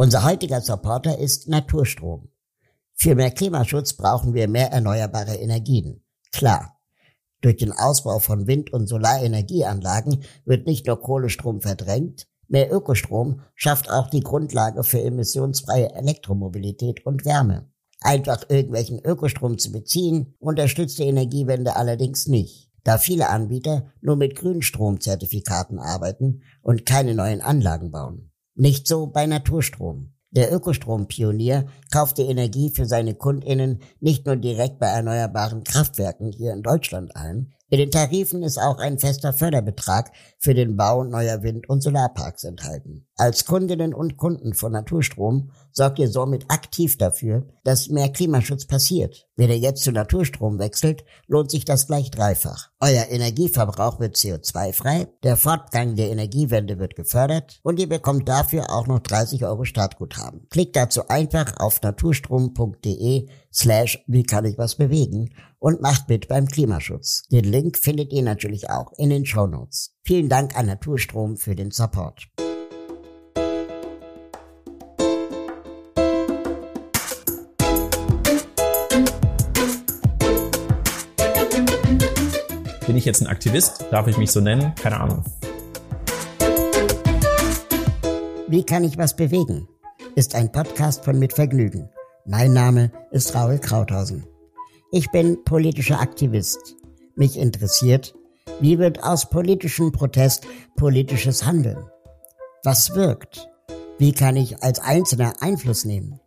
Unser heutiger Supporter ist Naturstrom. Für mehr Klimaschutz brauchen wir mehr erneuerbare Energien. Klar. Durch den Ausbau von Wind- und Solarenergieanlagen wird nicht nur Kohlestrom verdrängt, mehr Ökostrom schafft auch die Grundlage für emissionsfreie Elektromobilität und Wärme. Einfach irgendwelchen Ökostrom zu beziehen, unterstützt die Energiewende allerdings nicht, da viele Anbieter nur mit Grünstromzertifikaten arbeiten und keine neuen Anlagen bauen. Nicht so bei Naturstrom. Der Ökostrompionier kauft die Energie für seine Kundinnen nicht nur direkt bei erneuerbaren Kraftwerken hier in Deutschland ein, in den Tarifen ist auch ein fester Förderbetrag für den Bau neuer Wind- und Solarparks enthalten. Als Kundinnen und Kunden von Naturstrom sorgt ihr somit aktiv dafür, dass mehr Klimaschutz passiert. Wenn ihr jetzt zu Naturstrom wechselt, lohnt sich das gleich dreifach. Euer Energieverbrauch wird CO2-frei, der Fortgang der Energiewende wird gefördert und ihr bekommt dafür auch noch 30 Euro Startguthaben. Klickt dazu einfach auf naturstrom.de slash wie kann ich was bewegen und macht mit beim Klimaschutz. Den Link findet ihr natürlich auch in den Show Notes. Vielen Dank an Naturstrom für den Support. Ich jetzt ein Aktivist? Darf ich mich so nennen? Keine Ahnung. Wie kann ich was bewegen? Ist ein Podcast von Mit Vergnügen. Mein Name ist Raul Krauthausen. Ich bin politischer Aktivist. Mich interessiert, wie wird aus politischem Protest politisches Handeln? Was wirkt? Wie kann ich als Einzelner Einfluss nehmen?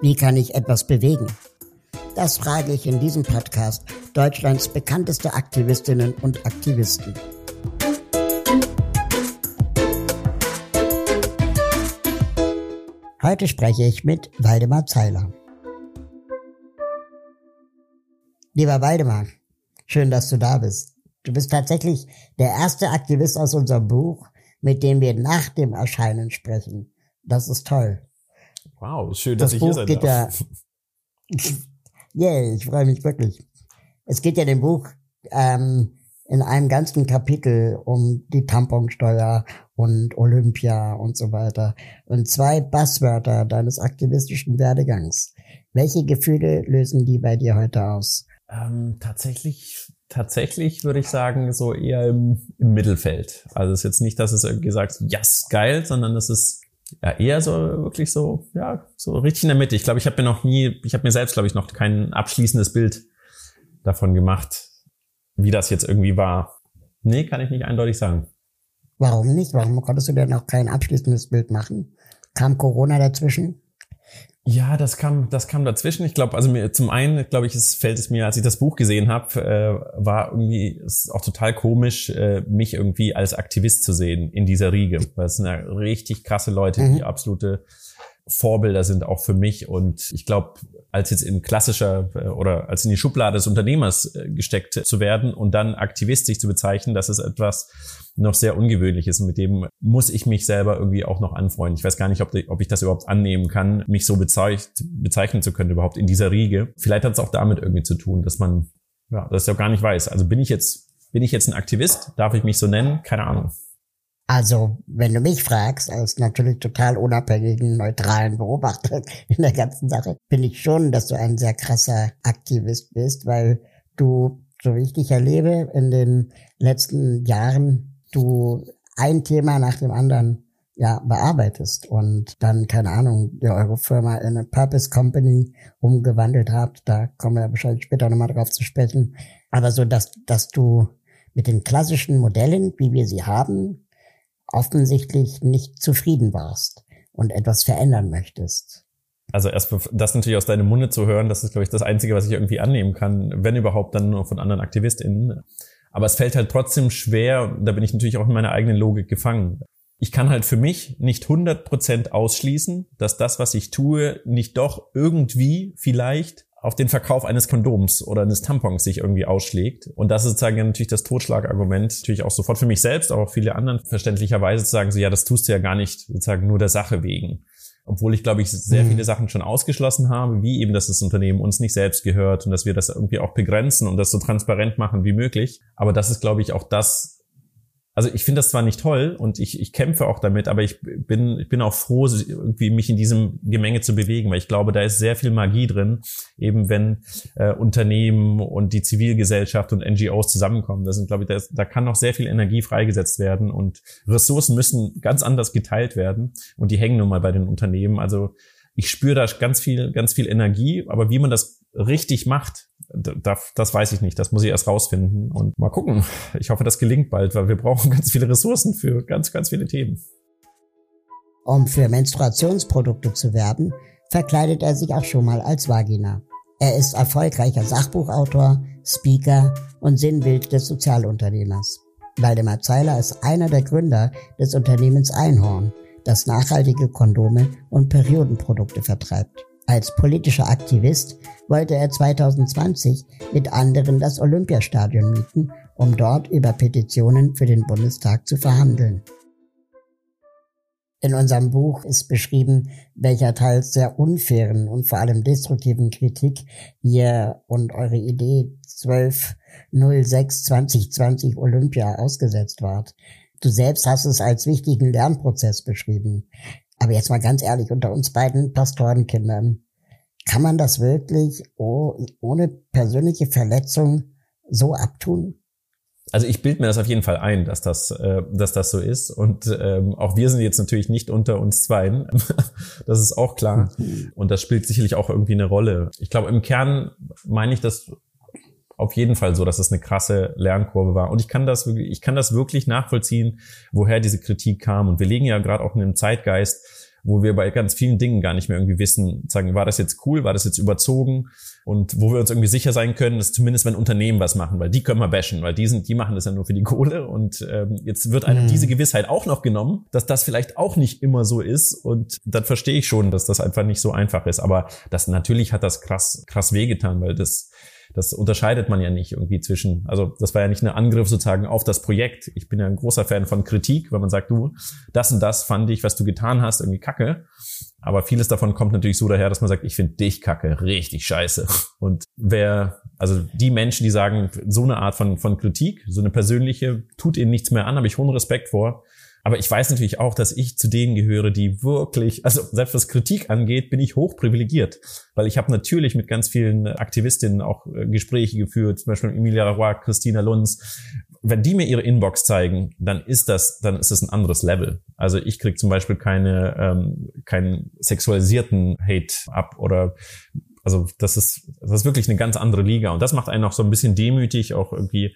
Wie kann ich etwas bewegen? Das frage ich in diesem Podcast Deutschlands bekannteste Aktivistinnen und Aktivisten. Heute spreche ich mit Waldemar Zeiler. Lieber Waldemar, schön, dass du da bist. Du bist tatsächlich der erste Aktivist aus unserem Buch, mit dem wir nach dem Erscheinen sprechen. Das ist toll. Wow, schön, dass das ich Buch hier sein geht darf. Ja, yeah, ich freue mich wirklich. Es geht ja dem Buch ähm, in einem ganzen Kapitel um die Tamponsteuer und Olympia und so weiter. Und zwei Basswörter deines aktivistischen Werdegangs. Welche Gefühle lösen die bei dir heute aus? Ähm, tatsächlich, tatsächlich würde ich sagen, so eher im, im Mittelfeld. Also es ist jetzt nicht, dass es irgendwie sagt, yes, geil, sondern es ist ja eher so wirklich so, ja, so richtig in der Mitte. Ich glaube, ich habe mir noch nie, ich habe mir selbst, glaube ich, noch kein abschließendes Bild davon gemacht, wie das jetzt irgendwie war. Nee, kann ich nicht eindeutig sagen. Warum nicht? Warum konntest du denn noch kein abschließendes Bild machen? Kam Corona dazwischen? Ja, das kam, das kam dazwischen. Ich glaube, also mir zum einen, glaube ich, es fällt es mir, als ich das Buch gesehen habe, äh, war irgendwie es ist auch total komisch, äh, mich irgendwie als Aktivist zu sehen in dieser Riege. Weil es sind ja richtig krasse Leute, Mhm. die absolute Vorbilder sind auch für mich. Und ich glaube, als jetzt in klassischer äh, oder als in die Schublade des Unternehmers äh, gesteckt zu werden und dann Aktivist sich zu bezeichnen, das ist etwas noch sehr ungewöhnliches. Mit dem muss ich mich selber irgendwie auch noch anfreunden. Ich weiß gar nicht, ob, ich das überhaupt annehmen kann, mich so bezeich bezeichnen zu können überhaupt in dieser Riege. Vielleicht hat es auch damit irgendwie zu tun, dass man ja, das ja gar nicht weiß. Also bin ich jetzt bin ich jetzt ein Aktivist? Darf ich mich so nennen? Keine Ahnung. Also, wenn du mich fragst, als natürlich total unabhängigen, neutralen Beobachter in der ganzen Sache, finde ich schon, dass du ein sehr krasser Aktivist bist, weil du, so wie ich dich erlebe, in den letzten Jahren, du ein Thema nach dem anderen ja, bearbeitest und dann, keine Ahnung, ihr eure Firma in eine Purpose Company umgewandelt habt. Da kommen wir wahrscheinlich später nochmal drauf zu sprechen. Aber so, dass, dass du mit den klassischen Modellen, wie wir sie haben, offensichtlich nicht zufrieden warst und etwas verändern möchtest. Also erst das natürlich aus deinem Munde zu hören, das ist, glaube ich, das Einzige, was ich irgendwie annehmen kann, wenn überhaupt dann nur von anderen AktivistInnen. Aber es fällt halt trotzdem schwer, da bin ich natürlich auch in meiner eigenen Logik gefangen. Ich kann halt für mich nicht 100% ausschließen, dass das, was ich tue, nicht doch irgendwie vielleicht auf den Verkauf eines Kondoms oder eines Tampons sich irgendwie ausschlägt. Und das ist sozusagen natürlich das Totschlagargument, natürlich auch sofort für mich selbst, aber auch viele anderen verständlicherweise zu sagen, so ja, das tust du ja gar nicht sozusagen nur der Sache wegen. Obwohl ich, glaube ich, sehr Mhm. viele Sachen schon ausgeschlossen habe, wie eben, dass das Unternehmen uns nicht selbst gehört und dass wir das irgendwie auch begrenzen und das so transparent machen wie möglich. Aber das ist, glaube ich, auch das, also ich finde das zwar nicht toll und ich, ich kämpfe auch damit, aber ich bin, ich bin auch froh, irgendwie mich in diesem Gemenge zu bewegen, weil ich glaube, da ist sehr viel Magie drin, eben wenn äh, Unternehmen und die Zivilgesellschaft und NGOs zusammenkommen. Das sind, glaube ich, da, da kann noch sehr viel Energie freigesetzt werden und Ressourcen müssen ganz anders geteilt werden und die hängen nun mal bei den Unternehmen. Also ich spüre da ganz viel, ganz viel Energie, aber wie man das richtig macht, das, das weiß ich nicht. Das muss ich erst rausfinden und mal gucken. Ich hoffe, das gelingt bald, weil wir brauchen ganz viele Ressourcen für ganz, ganz viele Themen. Um für Menstruationsprodukte zu werben, verkleidet er sich auch schon mal als Vagina. Er ist erfolgreicher Sachbuchautor, Speaker und Sinnbild des Sozialunternehmers. Waldemar Zeiler ist einer der Gründer des Unternehmens Einhorn, das nachhaltige Kondome und Periodenprodukte vertreibt. Als politischer Aktivist wollte er 2020 mit anderen das Olympiastadion mieten, um dort über Petitionen für den Bundestag zu verhandeln. In unserem Buch ist beschrieben, welcher teils sehr unfairen und vor allem destruktiven Kritik ihr und eure Idee 1206 2020 Olympia ausgesetzt wart. Du selbst hast es als wichtigen Lernprozess beschrieben. Aber jetzt mal ganz ehrlich, unter uns beiden Pastorenkindern, kann man das wirklich ohne persönliche Verletzung so abtun? Also ich bilde mir das auf jeden Fall ein, dass das, äh, dass das so ist. Und ähm, auch wir sind jetzt natürlich nicht unter uns Zweien. das ist auch klar. Mhm. Und das spielt sicherlich auch irgendwie eine Rolle. Ich glaube, im Kern meine ich das auf jeden Fall so, dass es eine krasse Lernkurve war. Und ich kann das wirklich, ich kann das wirklich nachvollziehen, woher diese Kritik kam. Und wir legen ja gerade auch in einem Zeitgeist, wo wir bei ganz vielen Dingen gar nicht mehr irgendwie wissen, sagen, war das jetzt cool, war das jetzt überzogen und wo wir uns irgendwie sicher sein können, dass zumindest wenn Unternehmen was machen, weil die können wir bashen, weil die sind, die machen das ja nur für die Kohle und ähm, jetzt wird einem mhm. diese Gewissheit auch noch genommen, dass das vielleicht auch nicht immer so ist und dann verstehe ich schon, dass das einfach nicht so einfach ist, aber das natürlich hat das krass krass wehgetan, weil das das unterscheidet man ja nicht irgendwie zwischen, also das war ja nicht ein Angriff sozusagen auf das Projekt. Ich bin ja ein großer Fan von Kritik, wenn man sagt, du, das und das fand ich, was du getan hast, irgendwie kacke. Aber vieles davon kommt natürlich so daher, dass man sagt, ich finde dich kacke, richtig scheiße. Und wer, also die Menschen, die sagen, so eine Art von, von Kritik, so eine persönliche, tut ihnen nichts mehr an, habe ich hohen Respekt vor. Aber ich weiß natürlich auch, dass ich zu denen gehöre, die wirklich, also selbst was Kritik angeht, bin ich hoch privilegiert. Weil ich habe natürlich mit ganz vielen Aktivistinnen auch äh, Gespräche geführt, zum Beispiel Emilia Roy, Christina Lunz. Wenn die mir ihre Inbox zeigen, dann ist das, dann ist das ein anderes Level. Also ich krieg zum Beispiel keine, ähm, keinen sexualisierten Hate ab oder also das ist, das ist wirklich eine ganz andere Liga. Und das macht einen auch so ein bisschen demütig, auch irgendwie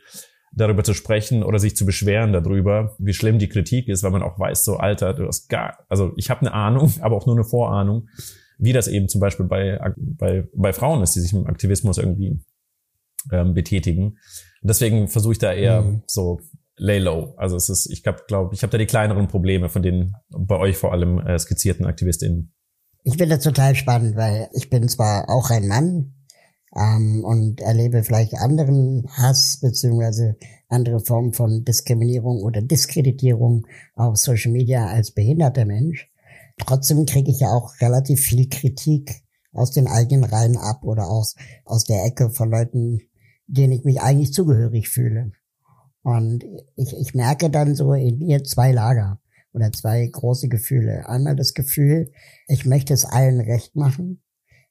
darüber zu sprechen oder sich zu beschweren darüber, wie schlimm die Kritik ist, weil man auch weiß, so Alter, du hast gar, also ich habe eine Ahnung, aber auch nur eine Vorahnung, wie das eben zum Beispiel bei, bei, bei Frauen ist, die sich im Aktivismus irgendwie ähm, betätigen. Und deswegen versuche ich da eher mhm. so lay low. Also es ist, ich glaube, glaub, ich habe da die kleineren Probleme von den bei euch vor allem äh, skizzierten AktivistInnen. Ich finde das total spannend, weil ich bin zwar auch ein Mann, ähm, und erlebe vielleicht anderen Hass beziehungsweise andere Formen von Diskriminierung oder Diskreditierung auf Social Media als behinderter Mensch. Trotzdem kriege ich ja auch relativ viel Kritik aus den eigenen Reihen ab oder aus, aus der Ecke von Leuten, denen ich mich eigentlich zugehörig fühle. Und ich, ich merke dann so in mir zwei Lager oder zwei große Gefühle. Einmal das Gefühl, ich möchte es allen recht machen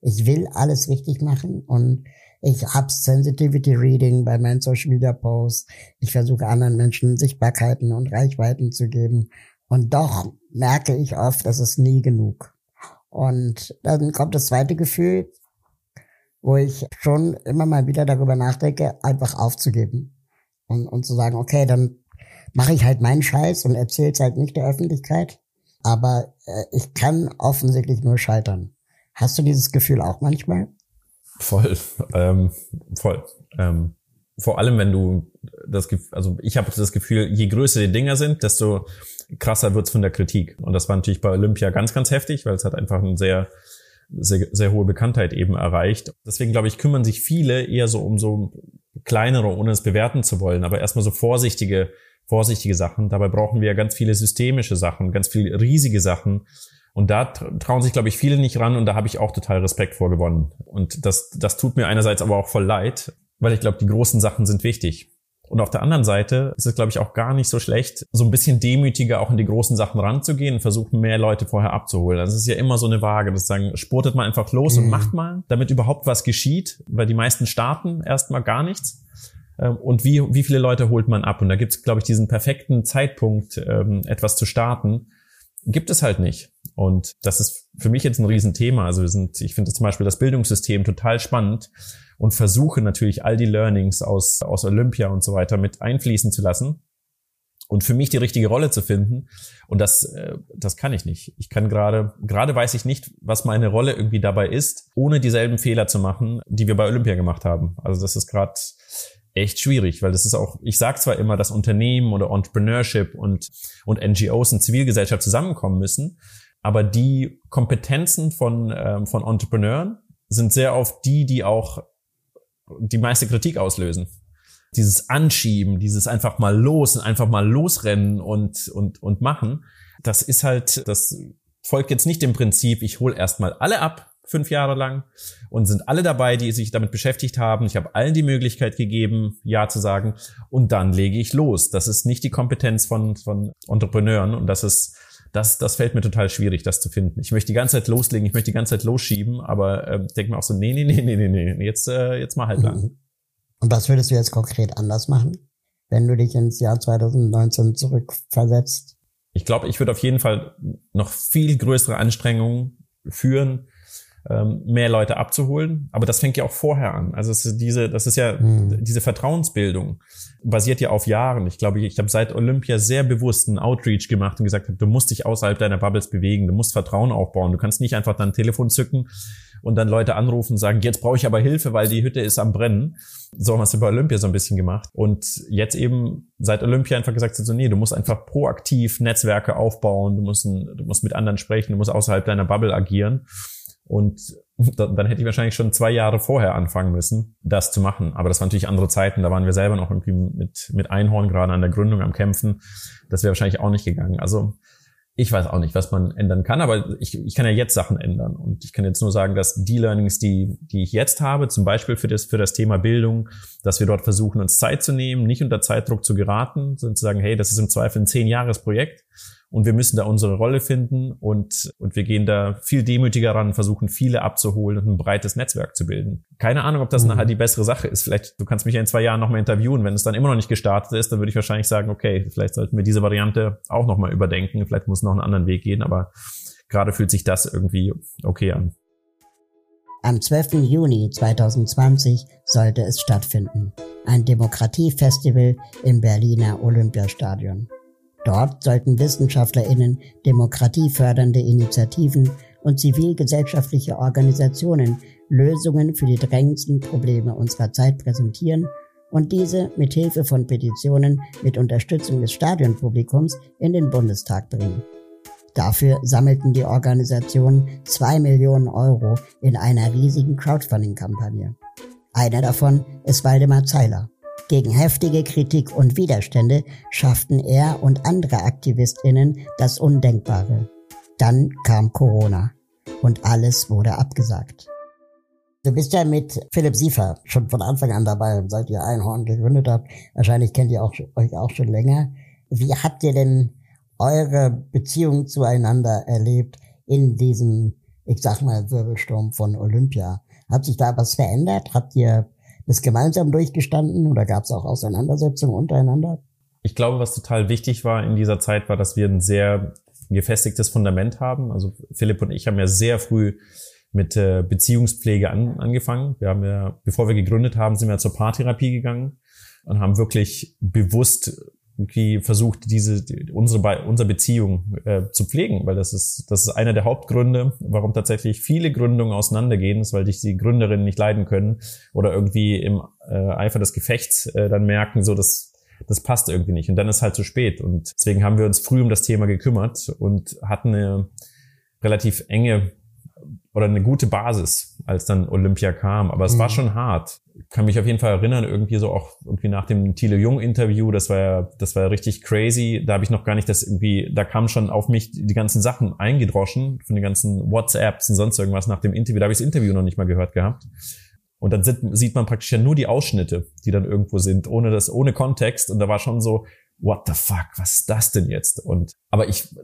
ich will alles richtig machen und ich habe Sensitivity Reading bei meinen Social Media Posts. Ich versuche anderen Menschen Sichtbarkeiten und Reichweiten zu geben. Und doch merke ich oft, das ist nie genug. Und dann kommt das zweite Gefühl, wo ich schon immer mal wieder darüber nachdenke, einfach aufzugeben. Und, und zu sagen, okay, dann mache ich halt meinen Scheiß und erzähle es halt nicht der Öffentlichkeit. Aber äh, ich kann offensichtlich nur scheitern. Hast du dieses Gefühl auch manchmal? Voll, ähm, voll. Ähm, vor allem, wenn du das, also ich habe das Gefühl, je größer die Dinger sind, desto krasser wird's von der Kritik. Und das war natürlich bei Olympia ganz, ganz heftig, weil es hat einfach eine sehr, sehr, sehr hohe Bekanntheit eben erreicht. Deswegen glaube ich, kümmern sich viele eher so um so kleinere, ohne es bewerten zu wollen, aber erstmal so vorsichtige, vorsichtige Sachen. Dabei brauchen wir ganz viele systemische Sachen, ganz viele riesige Sachen, und da trauen sich, glaube ich, viele nicht ran und da habe ich auch total Respekt vor gewonnen. Und das, das tut mir einerseits aber auch voll leid, weil ich glaube, die großen Sachen sind wichtig. Und auf der anderen Seite ist es, glaube ich, auch gar nicht so schlecht, so ein bisschen demütiger auch in die großen Sachen ranzugehen und versuchen, mehr Leute vorher abzuholen. Also es ist ja immer so eine Waage, das sagen, sportet man einfach los mhm. und macht mal, damit überhaupt was geschieht, weil die meisten starten erstmal gar nichts. Ähm, und wie, wie viele Leute holt man ab? Und da gibt es, glaube ich, diesen perfekten Zeitpunkt, ähm, etwas zu starten, gibt es halt nicht. Und das ist für mich jetzt ein Riesenthema. Also wir sind, ich finde zum Beispiel das Bildungssystem total spannend und versuche natürlich all die Learnings aus, aus Olympia und so weiter mit einfließen zu lassen und für mich die richtige Rolle zu finden. Und das, äh, das kann ich nicht. Ich kann gerade, gerade weiß ich nicht, was meine Rolle irgendwie dabei ist, ohne dieselben Fehler zu machen, die wir bei Olympia gemacht haben. Also das ist gerade echt schwierig, weil das ist auch, ich sage zwar immer, dass Unternehmen oder Entrepreneurship und, und NGOs und Zivilgesellschaft zusammenkommen müssen, aber die Kompetenzen von, ähm, von Entrepreneuren sind sehr oft die, die auch die meiste Kritik auslösen. Dieses Anschieben, dieses einfach mal los und einfach mal losrennen und, und, und machen, das ist halt, das folgt jetzt nicht dem Prinzip, ich hole erstmal alle ab, fünf Jahre lang und sind alle dabei, die sich damit beschäftigt haben. Ich habe allen die Möglichkeit gegeben, Ja zu sagen und dann lege ich los. Das ist nicht die Kompetenz von, von Entrepreneuren und das ist, das, das fällt mir total schwierig, das zu finden. Ich möchte die ganze Zeit loslegen, ich möchte die ganze Zeit losschieben, aber äh, denke mir auch so, nee, nee, nee, nee, nee, nee, jetzt, äh, jetzt mal halt lang. Mhm. Und was würdest du jetzt konkret anders machen, wenn du dich ins Jahr 2019 zurückversetzt? Ich glaube, ich würde auf jeden Fall noch viel größere Anstrengungen führen, mehr Leute abzuholen. Aber das fängt ja auch vorher an. Also diese, das ist ja mhm. diese Vertrauensbildung basiert ja auf Jahren. Ich glaube, ich habe seit Olympia sehr bewusst einen Outreach gemacht und gesagt, du musst dich außerhalb deiner Bubbles bewegen, du musst Vertrauen aufbauen. Du kannst nicht einfach dein Telefon zücken und dann Leute anrufen und sagen, jetzt brauche ich aber Hilfe, weil die Hütte ist am Brennen. So haben wir es bei Olympia so ein bisschen gemacht. Und jetzt eben seit Olympia einfach gesagt, so, nee, du musst einfach proaktiv Netzwerke aufbauen, du musst, du musst mit anderen sprechen, du musst außerhalb deiner Bubble agieren. Und dann, hätte ich wahrscheinlich schon zwei Jahre vorher anfangen müssen, das zu machen. Aber das waren natürlich andere Zeiten. Da waren wir selber noch irgendwie mit, mit Einhorn gerade an der Gründung am Kämpfen. Das wäre wahrscheinlich auch nicht gegangen. Also ich weiß auch nicht, was man ändern kann, aber ich, ich kann ja jetzt Sachen ändern. Und ich kann jetzt nur sagen, dass die Learnings, die, die ich jetzt habe, zum Beispiel für das, für das Thema Bildung, dass wir dort versuchen, uns Zeit zu nehmen, nicht unter Zeitdruck zu geraten, sondern zu sagen, hey, das ist im Zweifel ein Zehn-Jahres-Projekt und wir müssen da unsere Rolle finden und, und wir gehen da viel demütiger ran, versuchen viele abzuholen und ein breites Netzwerk zu bilden. Keine Ahnung, ob das mhm. nachher die bessere Sache ist. Vielleicht, du kannst mich ja in zwei Jahren nochmal interviewen. Wenn es dann immer noch nicht gestartet ist, dann würde ich wahrscheinlich sagen, okay, vielleicht sollten wir diese Variante auch nochmal überdenken. Vielleicht muss noch einen anderen Weg gehen, aber gerade fühlt sich das irgendwie okay an. Am 12. Juni 2020 sollte es stattfinden. Ein Demokratiefestival im Berliner Olympiastadion. Dort sollten WissenschaftlerInnen demokratiefördernde Initiativen und zivilgesellschaftliche Organisationen Lösungen für die drängendsten Probleme unserer Zeit präsentieren und diese mit Hilfe von Petitionen mit Unterstützung des Stadionpublikums in den Bundestag bringen. Dafür sammelten die Organisationen zwei Millionen Euro in einer riesigen Crowdfunding-Kampagne. Einer davon ist Waldemar Zeiler. Gegen heftige Kritik und Widerstände schafften er und andere Aktivistinnen das Undenkbare. Dann kam Corona und alles wurde abgesagt. Du bist ja mit Philipp Siefer schon von Anfang an dabei, seit ihr Einhorn gegründet habt. Wahrscheinlich kennt ihr auch, euch auch schon länger. Wie habt ihr denn eure Beziehung zueinander erlebt in diesem, ich sag mal, Wirbelsturm von Olympia? Hat sich da was verändert? Habt ihr das gemeinsam durchgestanden oder gab es auch Auseinandersetzungen untereinander? Ich glaube, was total wichtig war in dieser Zeit, war, dass wir ein sehr gefestigtes Fundament haben. Also Philipp und ich haben ja sehr früh mit äh, Beziehungspflege an, angefangen. Wir haben ja, bevor wir gegründet haben, sind wir zur Paartherapie gegangen und haben wirklich bewusst irgendwie versucht, diese unsere unsere Beziehung äh, zu pflegen, weil das ist das ist einer der Hauptgründe, warum tatsächlich viele Gründungen auseinandergehen, ist, weil dich die Gründerinnen nicht leiden können oder irgendwie im äh, Eifer des Gefechts äh, dann merken, so das das passt irgendwie nicht. Und dann ist halt zu spät. Und deswegen haben wir uns früh um das Thema gekümmert und hatten eine relativ enge oder eine gute Basis, als dann Olympia kam. Aber es mhm. war schon hart. Ich kann mich auf jeden Fall erinnern, irgendwie so auch irgendwie nach dem Thiele Jung Interview, das war ja, das war ja richtig crazy. Da habe ich noch gar nicht das irgendwie, da kamen schon auf mich die ganzen Sachen eingedroschen von den ganzen WhatsApps und sonst irgendwas nach dem Interview. Da habe ich das Interview noch nicht mal gehört gehabt. Und dann sieht man praktisch ja nur die Ausschnitte, die dann irgendwo sind, ohne das, ohne Kontext. Und da war schon so, what the fuck, was ist das denn jetzt? Und aber ich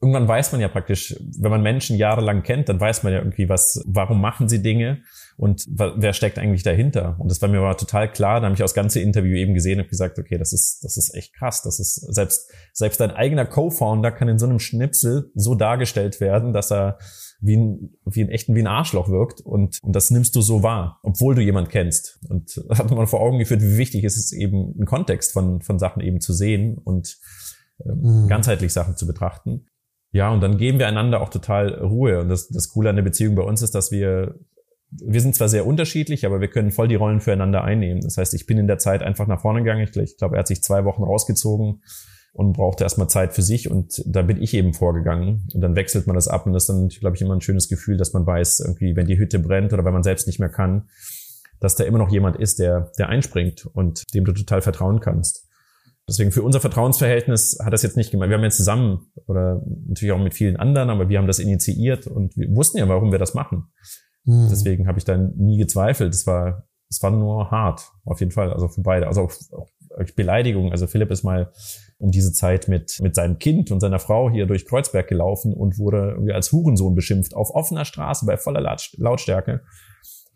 irgendwann weiß man ja praktisch, wenn man Menschen jahrelang kennt, dann weiß man ja irgendwie, was, warum machen sie Dinge und wer steckt eigentlich dahinter? Und das war mir aber total klar. Da habe ich auch das ganze Interview eben gesehen und gesagt, okay, das ist, das ist echt krass. Das ist selbst selbst dein eigener Co-Founder kann in so einem Schnipsel so dargestellt werden, dass er wie ein, wie ein echten, wie ein Arschloch wirkt und, und das nimmst du so wahr, obwohl du jemand kennst. Und hat man vor Augen geführt, wie wichtig es ist, eben einen Kontext von, von Sachen eben zu sehen und ähm, mhm. ganzheitlich Sachen zu betrachten. Ja, und dann geben wir einander auch total Ruhe. Und das, das Coole an der Beziehung bei uns ist, dass wir, wir sind zwar sehr unterschiedlich, aber wir können voll die Rollen füreinander einnehmen. Das heißt, ich bin in der Zeit einfach nach vorne gegangen. Ich, ich glaube, er hat sich zwei Wochen rausgezogen und brauchte erstmal Zeit für sich und da bin ich eben vorgegangen und dann wechselt man das ab und das ist dann, glaube ich, immer ein schönes Gefühl, dass man weiß, irgendwie, wenn die Hütte brennt oder wenn man selbst nicht mehr kann, dass da immer noch jemand ist, der, der einspringt und dem du total vertrauen kannst. Deswegen für unser Vertrauensverhältnis hat das jetzt nicht gemacht. Wir haben jetzt zusammen oder natürlich auch mit vielen anderen, aber wir haben das initiiert und wir wussten ja, warum wir das machen. Mhm. Deswegen habe ich dann nie gezweifelt. Es war, es war nur hart, auf jeden Fall, also für beide. Also auch, auch Beleidigung. Also Philipp ist mal um diese Zeit mit, mit seinem Kind und seiner Frau hier durch Kreuzberg gelaufen und wurde irgendwie als Hurensohn beschimpft auf offener Straße bei voller Lautstärke.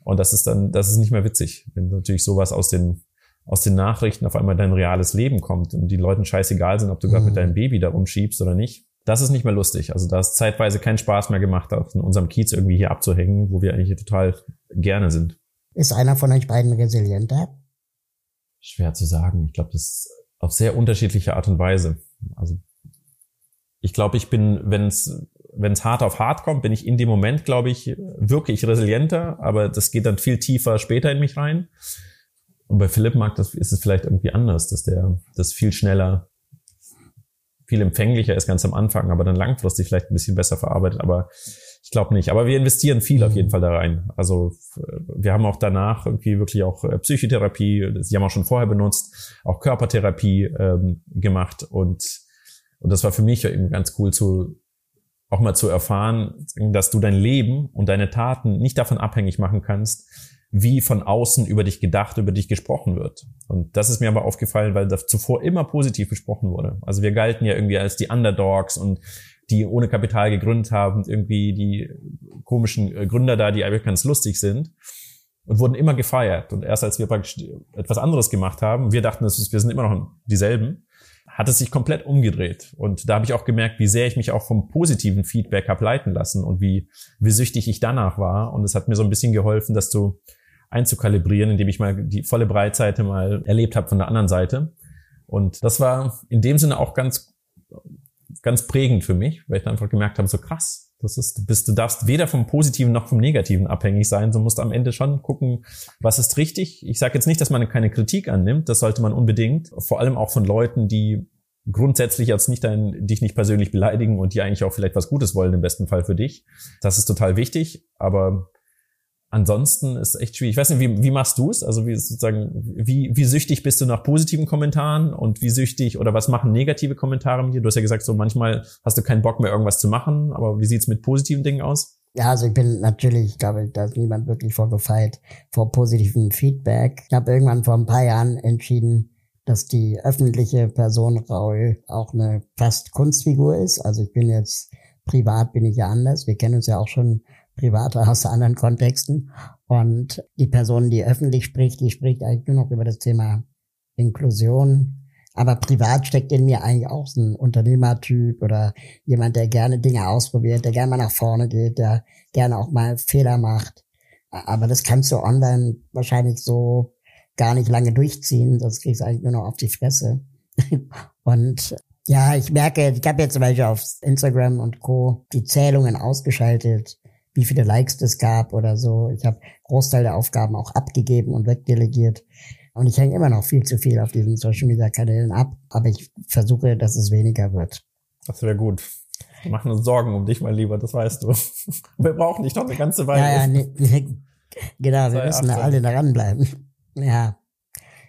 Und das ist dann, das ist nicht mehr witzig, wenn natürlich sowas aus den, aus den Nachrichten auf einmal dein reales Leben kommt und die Leuten scheißegal sind, ob du gerade mit mhm. deinem Baby da rumschiebst oder nicht. Das ist nicht mehr lustig. Also da ist zeitweise kein Spaß mehr gemacht, auf in unserem Kiez irgendwie hier abzuhängen, wo wir eigentlich total gerne sind. Ist einer von euch beiden resilienter? Schwer zu sagen. Ich glaube, das auf sehr unterschiedliche Art und Weise. Also ich glaube, ich bin, wenn es wenn es hart auf hart kommt, bin ich in dem Moment, glaube ich, wirklich resilienter, aber das geht dann viel tiefer später in mich rein. Und bei Philipp mag das ist es vielleicht irgendwie anders, dass der das viel schneller, viel empfänglicher ist ganz am Anfang, aber dann langfristig vielleicht ein bisschen besser verarbeitet. Aber ich glaube nicht. Aber wir investieren viel auf jeden mhm. Fall da rein. Also wir haben auch danach irgendwie wirklich auch äh, Psychotherapie, sie haben auch schon vorher benutzt, auch Körpertherapie ähm, gemacht und und das war für mich ja eben ganz cool zu auch mal zu erfahren, dass du dein Leben und deine Taten nicht davon abhängig machen kannst, wie von außen über dich gedacht, über dich gesprochen wird. Und das ist mir aber aufgefallen, weil das zuvor immer positiv besprochen wurde. Also wir galten ja irgendwie als die Underdogs und die ohne Kapital gegründet haben, irgendwie die komischen äh, Gründer da, die eigentlich ganz lustig sind und wurden immer gefeiert. Und erst als wir praktisch etwas anderes gemacht haben, wir dachten, wir sind immer noch dieselben, hat es sich komplett umgedreht. Und da habe ich auch gemerkt, wie sehr ich mich auch vom positiven Feedback habe leiten lassen und wie, wie süchtig ich danach war. Und es hat mir so ein bisschen geholfen, das zu einzukalibrieren, indem ich mal die volle Breitseite mal erlebt habe von der anderen Seite. Und das war in dem Sinne auch ganz ganz prägend für mich, weil ich dann einfach gemerkt habe, so krass, das ist, du bist, du darfst weder vom Positiven noch vom Negativen abhängig sein, du musst am Ende schon gucken, was ist richtig. Ich sage jetzt nicht, dass man keine Kritik annimmt, das sollte man unbedingt, vor allem auch von Leuten, die grundsätzlich als nicht dein, dich nicht persönlich beleidigen und die eigentlich auch vielleicht was Gutes wollen, im besten Fall für dich. Das ist total wichtig, aber ansonsten ist echt schwierig. Ich weiß nicht, wie, wie machst du es? Also wie sozusagen, wie, wie süchtig bist du nach positiven Kommentaren und wie süchtig oder was machen negative Kommentare mit dir? Du hast ja gesagt, so manchmal hast du keinen Bock mehr, irgendwas zu machen, aber wie sieht's mit positiven Dingen aus? Ja, also ich bin natürlich, ich glaube, da ist niemand wirklich vorgefeilt vor positivem Feedback. Ich habe irgendwann vor ein paar Jahren entschieden, dass die öffentliche Person Raul auch eine fast Kunstfigur ist. Also ich bin jetzt privat bin ich ja anders. Wir kennen uns ja auch schon privater aus anderen Kontexten. Und die Person, die öffentlich spricht, die spricht eigentlich nur noch über das Thema Inklusion. Aber privat steckt in mir eigentlich auch so ein Unternehmertyp oder jemand, der gerne Dinge ausprobiert, der gerne mal nach vorne geht, der gerne auch mal Fehler macht. Aber das kannst du online wahrscheinlich so gar nicht lange durchziehen, sonst kriegst du eigentlich nur noch auf die Fresse. und ja, ich merke, ich habe jetzt zum Beispiel auf Instagram und Co. die Zählungen ausgeschaltet, wie viele Likes es gab oder so. Ich habe Großteil der Aufgaben auch abgegeben und wegdelegiert. Und ich hänge immer noch viel zu viel auf diesen Social Media Kanälen ab, aber ich versuche, dass es weniger wird. Das wäre gut. Wir machen uns Sorgen um dich, mein Lieber, das weißt du. Wir brauchen dich doch eine ganze Weile. Ja, ja, nee, nee, genau, wir müssen da alle dranbleiben. Ja.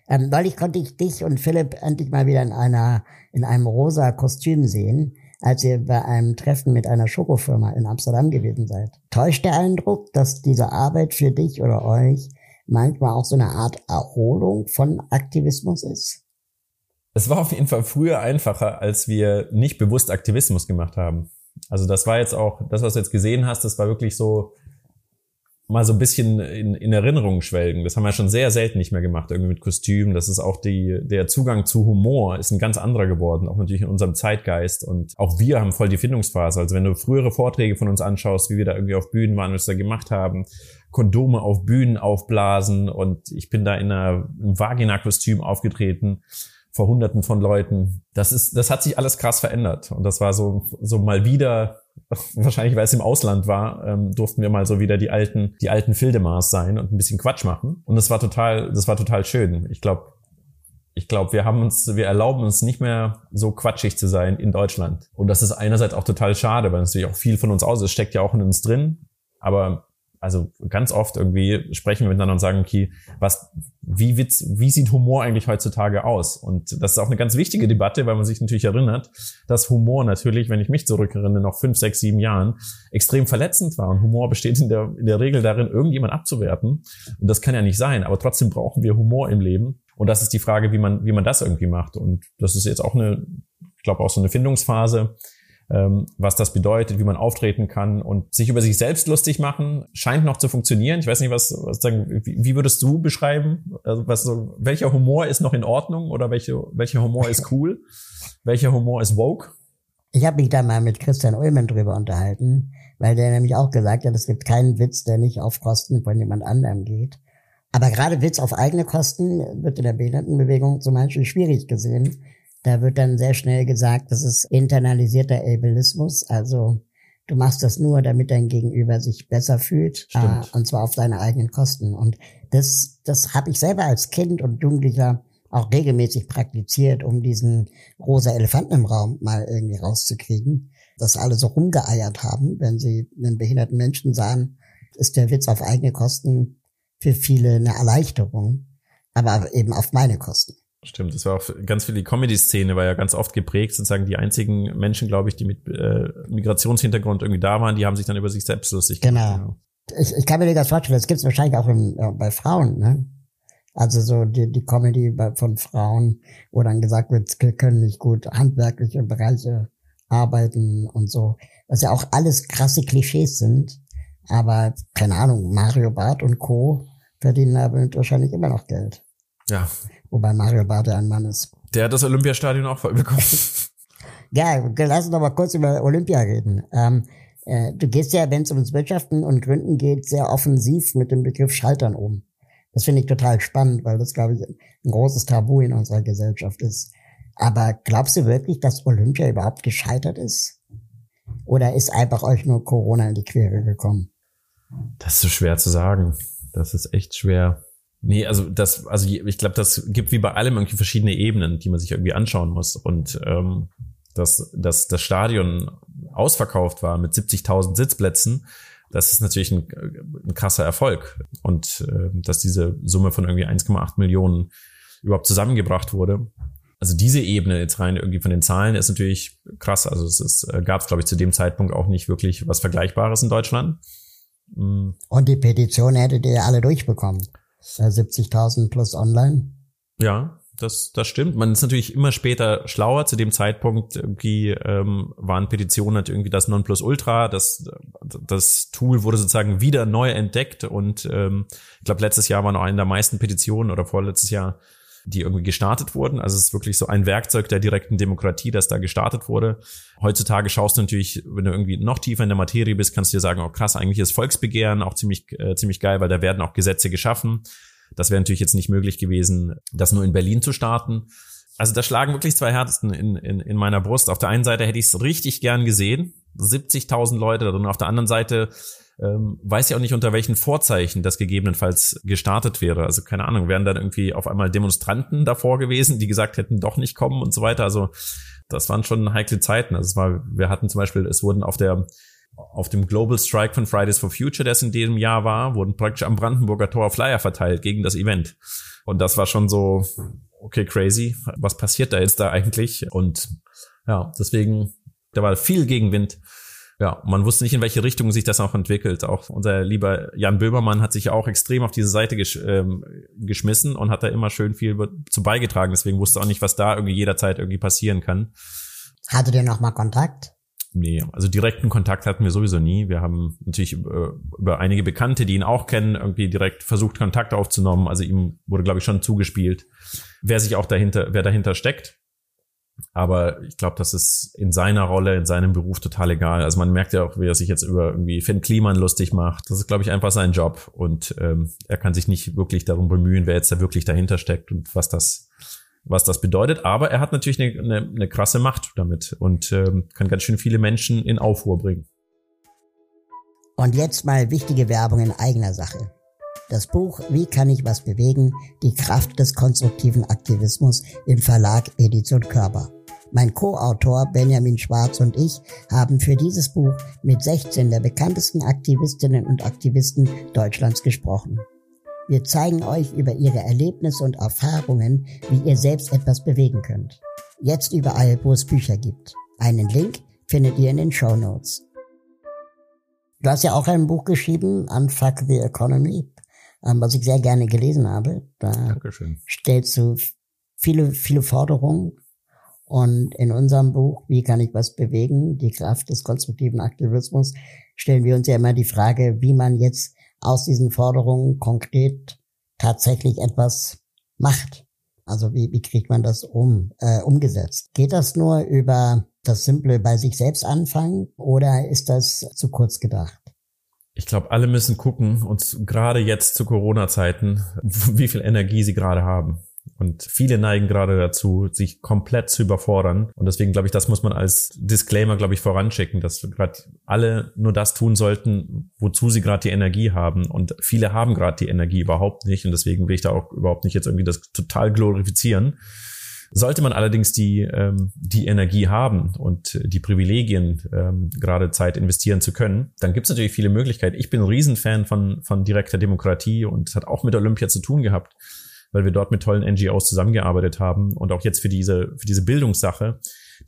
Ähm, neulich konnte ich dich und Philipp endlich mal wieder in einer, in einem rosa Kostüm sehen als ihr bei einem Treffen mit einer Schokofirma in Amsterdam gewesen seid. Täuscht der Eindruck, dass diese Arbeit für dich oder euch manchmal auch so eine Art Erholung von Aktivismus ist? Es war auf jeden Fall früher einfacher, als wir nicht bewusst Aktivismus gemacht haben. Also das war jetzt auch, das, was du jetzt gesehen hast, das war wirklich so mal so ein bisschen in, in Erinnerung schwelgen. Das haben wir schon sehr selten nicht mehr gemacht, irgendwie mit Kostümen. Das ist auch die, der Zugang zu Humor ist ein ganz anderer geworden, auch natürlich in unserem Zeitgeist. Und auch wir haben voll die Findungsphase. Also wenn du frühere Vorträge von uns anschaust, wie wir da irgendwie auf Bühnen waren, was wir da gemacht haben, Kondome auf Bühnen aufblasen und ich bin da in einer, einem Vagina-Kostüm aufgetreten vor Hunderten von Leuten. Das ist, das hat sich alles krass verändert. Und das war so, so mal wieder wahrscheinlich weil es im Ausland war, ähm, durften wir mal so wieder die alten, die alten Fildemars sein und ein bisschen Quatsch machen. Und das war total, das war total schön. Ich glaube, ich glaube, wir haben uns, wir erlauben uns nicht mehr so quatschig zu sein in Deutschland. Und das ist einerseits auch total schade, weil natürlich auch viel von uns aus ist, steckt ja auch in uns drin. Aber also ganz oft irgendwie sprechen wir miteinander und sagen, okay, was, wie, Witz, wie sieht Humor eigentlich heutzutage aus? Und das ist auch eine ganz wichtige Debatte, weil man sich natürlich erinnert, dass Humor natürlich, wenn ich mich zurückerinnere, noch fünf, sechs, sieben Jahren extrem verletzend war. Und Humor besteht in der, in der Regel darin, irgendjemand abzuwerten. Und das kann ja nicht sein. Aber trotzdem brauchen wir Humor im Leben. Und das ist die Frage, wie man, wie man das irgendwie macht. Und das ist jetzt auch eine, ich glaube, auch so eine Findungsphase was das bedeutet, wie man auftreten kann und sich über sich selbst lustig machen, scheint noch zu funktionieren. Ich weiß nicht, was, was sagen, wie, würdest du beschreiben? Also was welcher Humor ist noch in Ordnung oder welche, welcher Humor ist cool? welcher Humor ist woke? Ich habe mich da mal mit Christian Ullmann drüber unterhalten, weil der nämlich auch gesagt hat, es gibt keinen Witz, der nicht auf Kosten von jemand anderem geht. Aber gerade Witz auf eigene Kosten wird in der Behindertenbewegung zum Beispiel schwierig gesehen, da wird dann sehr schnell gesagt, das ist internalisierter Ableismus. Also du machst das nur, damit dein Gegenüber sich besser fühlt. Äh, und zwar auf deine eigenen Kosten. Und das, das habe ich selber als Kind und Jugendlicher auch regelmäßig praktiziert, um diesen rosa Elefanten im Raum mal irgendwie rauszukriegen. Dass alle so rumgeeiert haben, wenn sie einen behinderten Menschen sahen, ist der Witz auf eigene Kosten für viele eine Erleichterung, aber eben auf meine Kosten. Stimmt, das war auch ganz viel die Comedy-Szene war ja ganz oft geprägt, sozusagen die einzigen Menschen, glaube ich, die mit äh, Migrationshintergrund irgendwie da waren, die haben sich dann über sich selbst lustig gemacht. Genau. Ich, ich kann mir das vorstellen, das gibt es wahrscheinlich auch im, äh, bei Frauen, ne? Also so die, die Comedy von Frauen, wo dann gesagt wird, wir können nicht gut handwerkliche Bereiche arbeiten und so. Was ja auch alles krasse Klischees sind. Aber keine Ahnung, Mario Barth und Co. verdienen damit wahrscheinlich immer noch Geld. Ja, Wobei Mario Barth ein Mann ist. Der hat das Olympiastadion auch voll bekommen. ja, lass uns doch mal kurz über Olympia reden. Ähm, äh, du gehst ja, wenn es ums Wirtschaften und Gründen geht, sehr offensiv mit dem Begriff Scheitern um. Das finde ich total spannend, weil das, glaube ich, ein großes Tabu in unserer Gesellschaft ist. Aber glaubst du wirklich, dass Olympia überhaupt gescheitert ist? Oder ist einfach euch nur Corona in die Quere gekommen? Das ist so schwer zu sagen. Das ist echt schwer. Nee, also das, also ich glaube, das gibt wie bei allem irgendwie verschiedene Ebenen, die man sich irgendwie anschauen muss. Und ähm, dass, dass das Stadion ausverkauft war mit 70.000 Sitzplätzen, das ist natürlich ein, ein krasser Erfolg. Und äh, dass diese Summe von irgendwie 1,8 Millionen überhaupt zusammengebracht wurde. Also diese Ebene jetzt rein irgendwie von den Zahlen ist natürlich krass. Also es ist, äh, gab es, glaube ich, zu dem Zeitpunkt auch nicht wirklich was Vergleichbares in Deutschland. Mhm. Und die Petition hättet ihr alle durchbekommen. 70.000 plus online. Ja, das, das stimmt. Man ist natürlich immer später schlauer. Zu dem Zeitpunkt irgendwie ähm, waren Petitionen halt irgendwie das Nonplusultra. Das, das Tool wurde sozusagen wieder neu entdeckt und ähm, ich glaube, letztes Jahr war noch eine der meisten Petitionen oder vorletztes Jahr, die irgendwie gestartet wurden. Also es ist wirklich so ein Werkzeug der direkten Demokratie, das da gestartet wurde. Heutzutage schaust du natürlich, wenn du irgendwie noch tiefer in der Materie bist, kannst du dir sagen, oh krass, eigentlich ist Volksbegehren auch ziemlich, äh, ziemlich geil, weil da werden auch Gesetze geschaffen. Das wäre natürlich jetzt nicht möglich gewesen, das nur in Berlin zu starten. Also da schlagen wirklich zwei Herzen in, in, in meiner Brust. Auf der einen Seite hätte ich es richtig gern gesehen. 70.000 Leute da drin. Auf der anderen Seite ähm, weiß ja auch nicht, unter welchen Vorzeichen das gegebenenfalls gestartet wäre. Also keine Ahnung, wären dann irgendwie auf einmal Demonstranten davor gewesen, die gesagt hätten, doch nicht kommen und so weiter. Also das waren schon heikle Zeiten. Also es war, wir hatten zum Beispiel, es wurden auf der auf dem Global Strike von Fridays for Future, es in diesem Jahr war, wurden praktisch am Brandenburger Tor Flyer verteilt gegen das Event. Und das war schon so, okay, crazy. Was passiert da jetzt da eigentlich? Und ja, deswegen, da war viel Gegenwind Ja, man wusste nicht, in welche Richtung sich das auch entwickelt. Auch unser lieber Jan Böbermann hat sich ja auch extrem auf diese Seite gesch ähm, geschmissen und hat da immer schön viel zu beigetragen. Deswegen wusste auch nicht, was da irgendwie jederzeit irgendwie passieren kann. Hattet ihr noch mal Kontakt? Nee, also direkten Kontakt hatten wir sowieso nie. Wir haben natürlich über, über einige Bekannte, die ihn auch kennen, irgendwie direkt versucht, Kontakt aufzunehmen. Also ihm wurde, glaube ich, schon zugespielt, wer sich auch dahinter, wer dahinter steckt. Aber ich glaube, das ist in seiner Rolle, in seinem Beruf total egal. Also man merkt ja auch, wie er sich jetzt über irgendwie Finn Kliman lustig macht. Das ist, glaube ich, einfach sein Job. Und ähm, er kann sich nicht wirklich darum bemühen, wer jetzt da wirklich dahinter steckt und was das, was das bedeutet. Aber er hat natürlich eine, eine, eine krasse Macht damit und ähm, kann ganz schön viele Menschen in Aufruhr bringen. Und jetzt mal wichtige Werbung in eigener Sache. Das Buch Wie kann ich was bewegen? Die Kraft des konstruktiven Aktivismus im Verlag Edition Körper. Mein Co-Autor Benjamin Schwarz und ich haben für dieses Buch mit 16 der bekanntesten Aktivistinnen und Aktivisten Deutschlands gesprochen. Wir zeigen euch über ihre Erlebnisse und Erfahrungen, wie ihr selbst etwas bewegen könnt. Jetzt überall, wo es Bücher gibt. Einen Link findet ihr in den Show Notes. Du hast ja auch ein Buch geschrieben, Unfuck the Economy. Ähm, was ich sehr gerne gelesen habe. Da Dankeschön. stellst du viele, viele Forderungen. Und in unserem Buch, wie kann ich was bewegen, die Kraft des konstruktiven Aktivismus, stellen wir uns ja immer die Frage, wie man jetzt aus diesen Forderungen konkret tatsächlich etwas macht. Also wie, wie kriegt man das um, äh, umgesetzt? Geht das nur über das simple bei sich selbst anfangen oder ist das zu kurz gedacht? Ich glaube, alle müssen gucken, und gerade jetzt zu Corona-Zeiten, wie viel Energie sie gerade haben. Und viele neigen gerade dazu, sich komplett zu überfordern. Und deswegen glaube ich, das muss man als Disclaimer, glaube ich, voranschicken, dass gerade alle nur das tun sollten, wozu sie gerade die Energie haben. Und viele haben gerade die Energie überhaupt nicht. Und deswegen will ich da auch überhaupt nicht jetzt irgendwie das total glorifizieren. Sollte man allerdings die, ähm, die Energie haben und die Privilegien, ähm, gerade Zeit investieren zu können, dann gibt es natürlich viele Möglichkeiten. Ich bin ein Riesenfan von, von direkter Demokratie und hat auch mit Olympia zu tun gehabt, weil wir dort mit tollen NGOs zusammengearbeitet haben und auch jetzt für diese, für diese Bildungssache,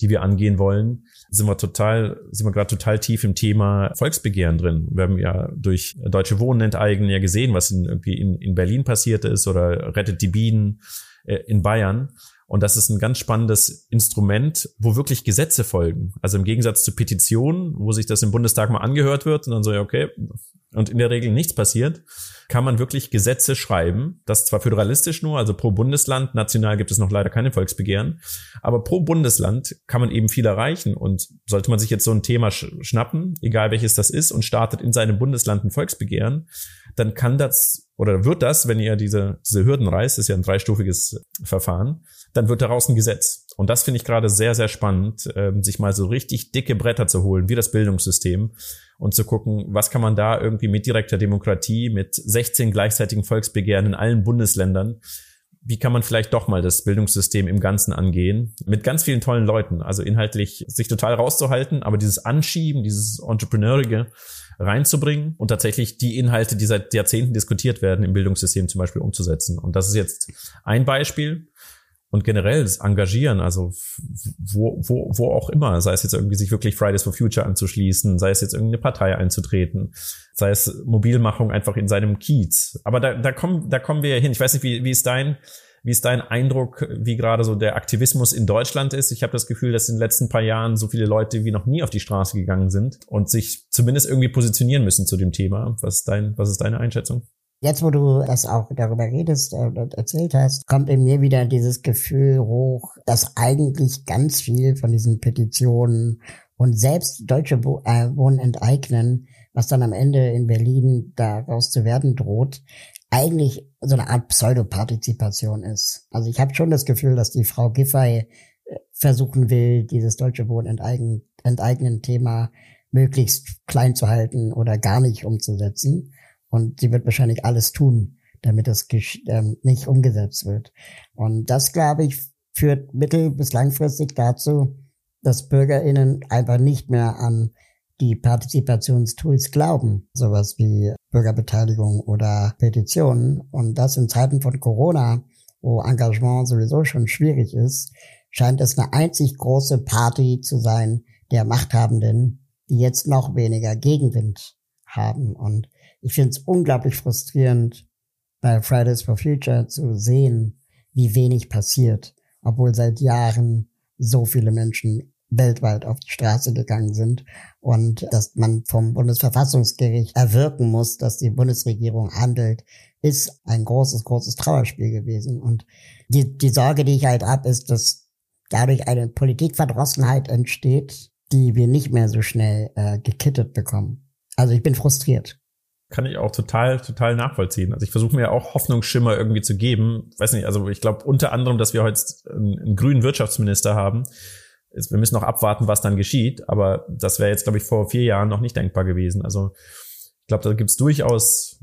die wir angehen wollen, sind wir total, sind wir gerade total tief im Thema Volksbegehren drin. Wir haben ja durch Deutsche Wohnen enteignen ja gesehen, was in, irgendwie in, in Berlin passiert ist oder Rettet die Bienen äh, in Bayern. Und das ist ein ganz spannendes Instrument, wo wirklich Gesetze folgen. Also im Gegensatz zu Petitionen, wo sich das im Bundestag mal angehört wird und dann so, ja, okay, und in der Regel nichts passiert, kann man wirklich Gesetze schreiben. Das zwar föderalistisch nur, also pro Bundesland, national gibt es noch leider keine Volksbegehren, aber pro Bundesland kann man eben viel erreichen. Und sollte man sich jetzt so ein Thema schnappen, egal welches das ist, und startet in seinem Bundesland ein Volksbegehren, dann kann das oder wird das, wenn ihr diese, diese Hürden reißt, ist ja ein dreistufiges Verfahren, dann wird daraus ein Gesetz. Und das finde ich gerade sehr, sehr spannend, ähm, sich mal so richtig dicke Bretter zu holen, wie das Bildungssystem, und zu gucken, was kann man da irgendwie mit direkter Demokratie, mit 16 gleichzeitigen Volksbegehren in allen Bundesländern, wie kann man vielleicht doch mal das Bildungssystem im Ganzen angehen, mit ganz vielen tollen Leuten, also inhaltlich sich total rauszuhalten, aber dieses Anschieben, dieses Entrepreneurige reinzubringen und tatsächlich die Inhalte, die seit Jahrzehnten diskutiert werden, im Bildungssystem zum Beispiel umzusetzen. Und das ist jetzt ein Beispiel und generell das Engagieren, also wo, wo, wo auch immer, sei es jetzt irgendwie sich wirklich Fridays for Future anzuschließen, sei es jetzt irgendeine Partei einzutreten, sei es Mobilmachung einfach in seinem Kiez. Aber da, da kommen, da kommen wir ja hin. Ich weiß nicht, wie, wie ist dein, wie ist dein Eindruck, wie gerade so der Aktivismus in Deutschland ist? Ich habe das Gefühl, dass in den letzten paar Jahren so viele Leute wie noch nie auf die Straße gegangen sind und sich zumindest irgendwie positionieren müssen zu dem Thema. Was ist dein, was ist deine Einschätzung? Jetzt, wo du das auch darüber redest und äh, erzählt hast, kommt in mir wieder dieses Gefühl hoch, dass eigentlich ganz viel von diesen Petitionen und selbst deutsche äh, Wohnen enteignen, was dann am Ende in Berlin daraus zu werden droht, eigentlich so eine Art Pseudopartizipation ist. Also ich habe schon das Gefühl, dass die Frau Giffey äh, versuchen will, dieses deutsche Wohnen enteignen, enteignen Thema möglichst klein zu halten oder gar nicht umzusetzen. Und sie wird wahrscheinlich alles tun, damit das ähm, nicht umgesetzt wird. Und das, glaube ich, führt mittel- bis langfristig dazu, dass BürgerInnen einfach nicht mehr an die Partizipationstools glauben, sowas wie Bürgerbeteiligung oder Petitionen. Und das in Zeiten von Corona, wo Engagement sowieso schon schwierig ist, scheint es eine einzig große Party zu sein der Machthabenden, die jetzt noch weniger Gegenwind haben. Und ich finde es unglaublich frustrierend, bei Fridays for Future zu sehen, wie wenig passiert, obwohl seit Jahren so viele Menschen weltweit auf die Straße gegangen sind und dass man vom Bundesverfassungsgericht erwirken muss, dass die Bundesregierung handelt, ist ein großes, großes Trauerspiel gewesen. Und die, die Sorge, die ich halt habe, ist, dass dadurch eine Politikverdrossenheit entsteht, die wir nicht mehr so schnell äh, gekittet bekommen. Also ich bin frustriert kann ich auch total, total nachvollziehen. Also ich versuche mir auch Hoffnungsschimmer irgendwie zu geben. Weiß nicht, also ich glaube unter anderem, dass wir heute einen, einen grünen Wirtschaftsminister haben. Wir müssen noch abwarten, was dann geschieht. Aber das wäre jetzt, glaube ich, vor vier Jahren noch nicht denkbar gewesen. Also ich glaube, da gibt es durchaus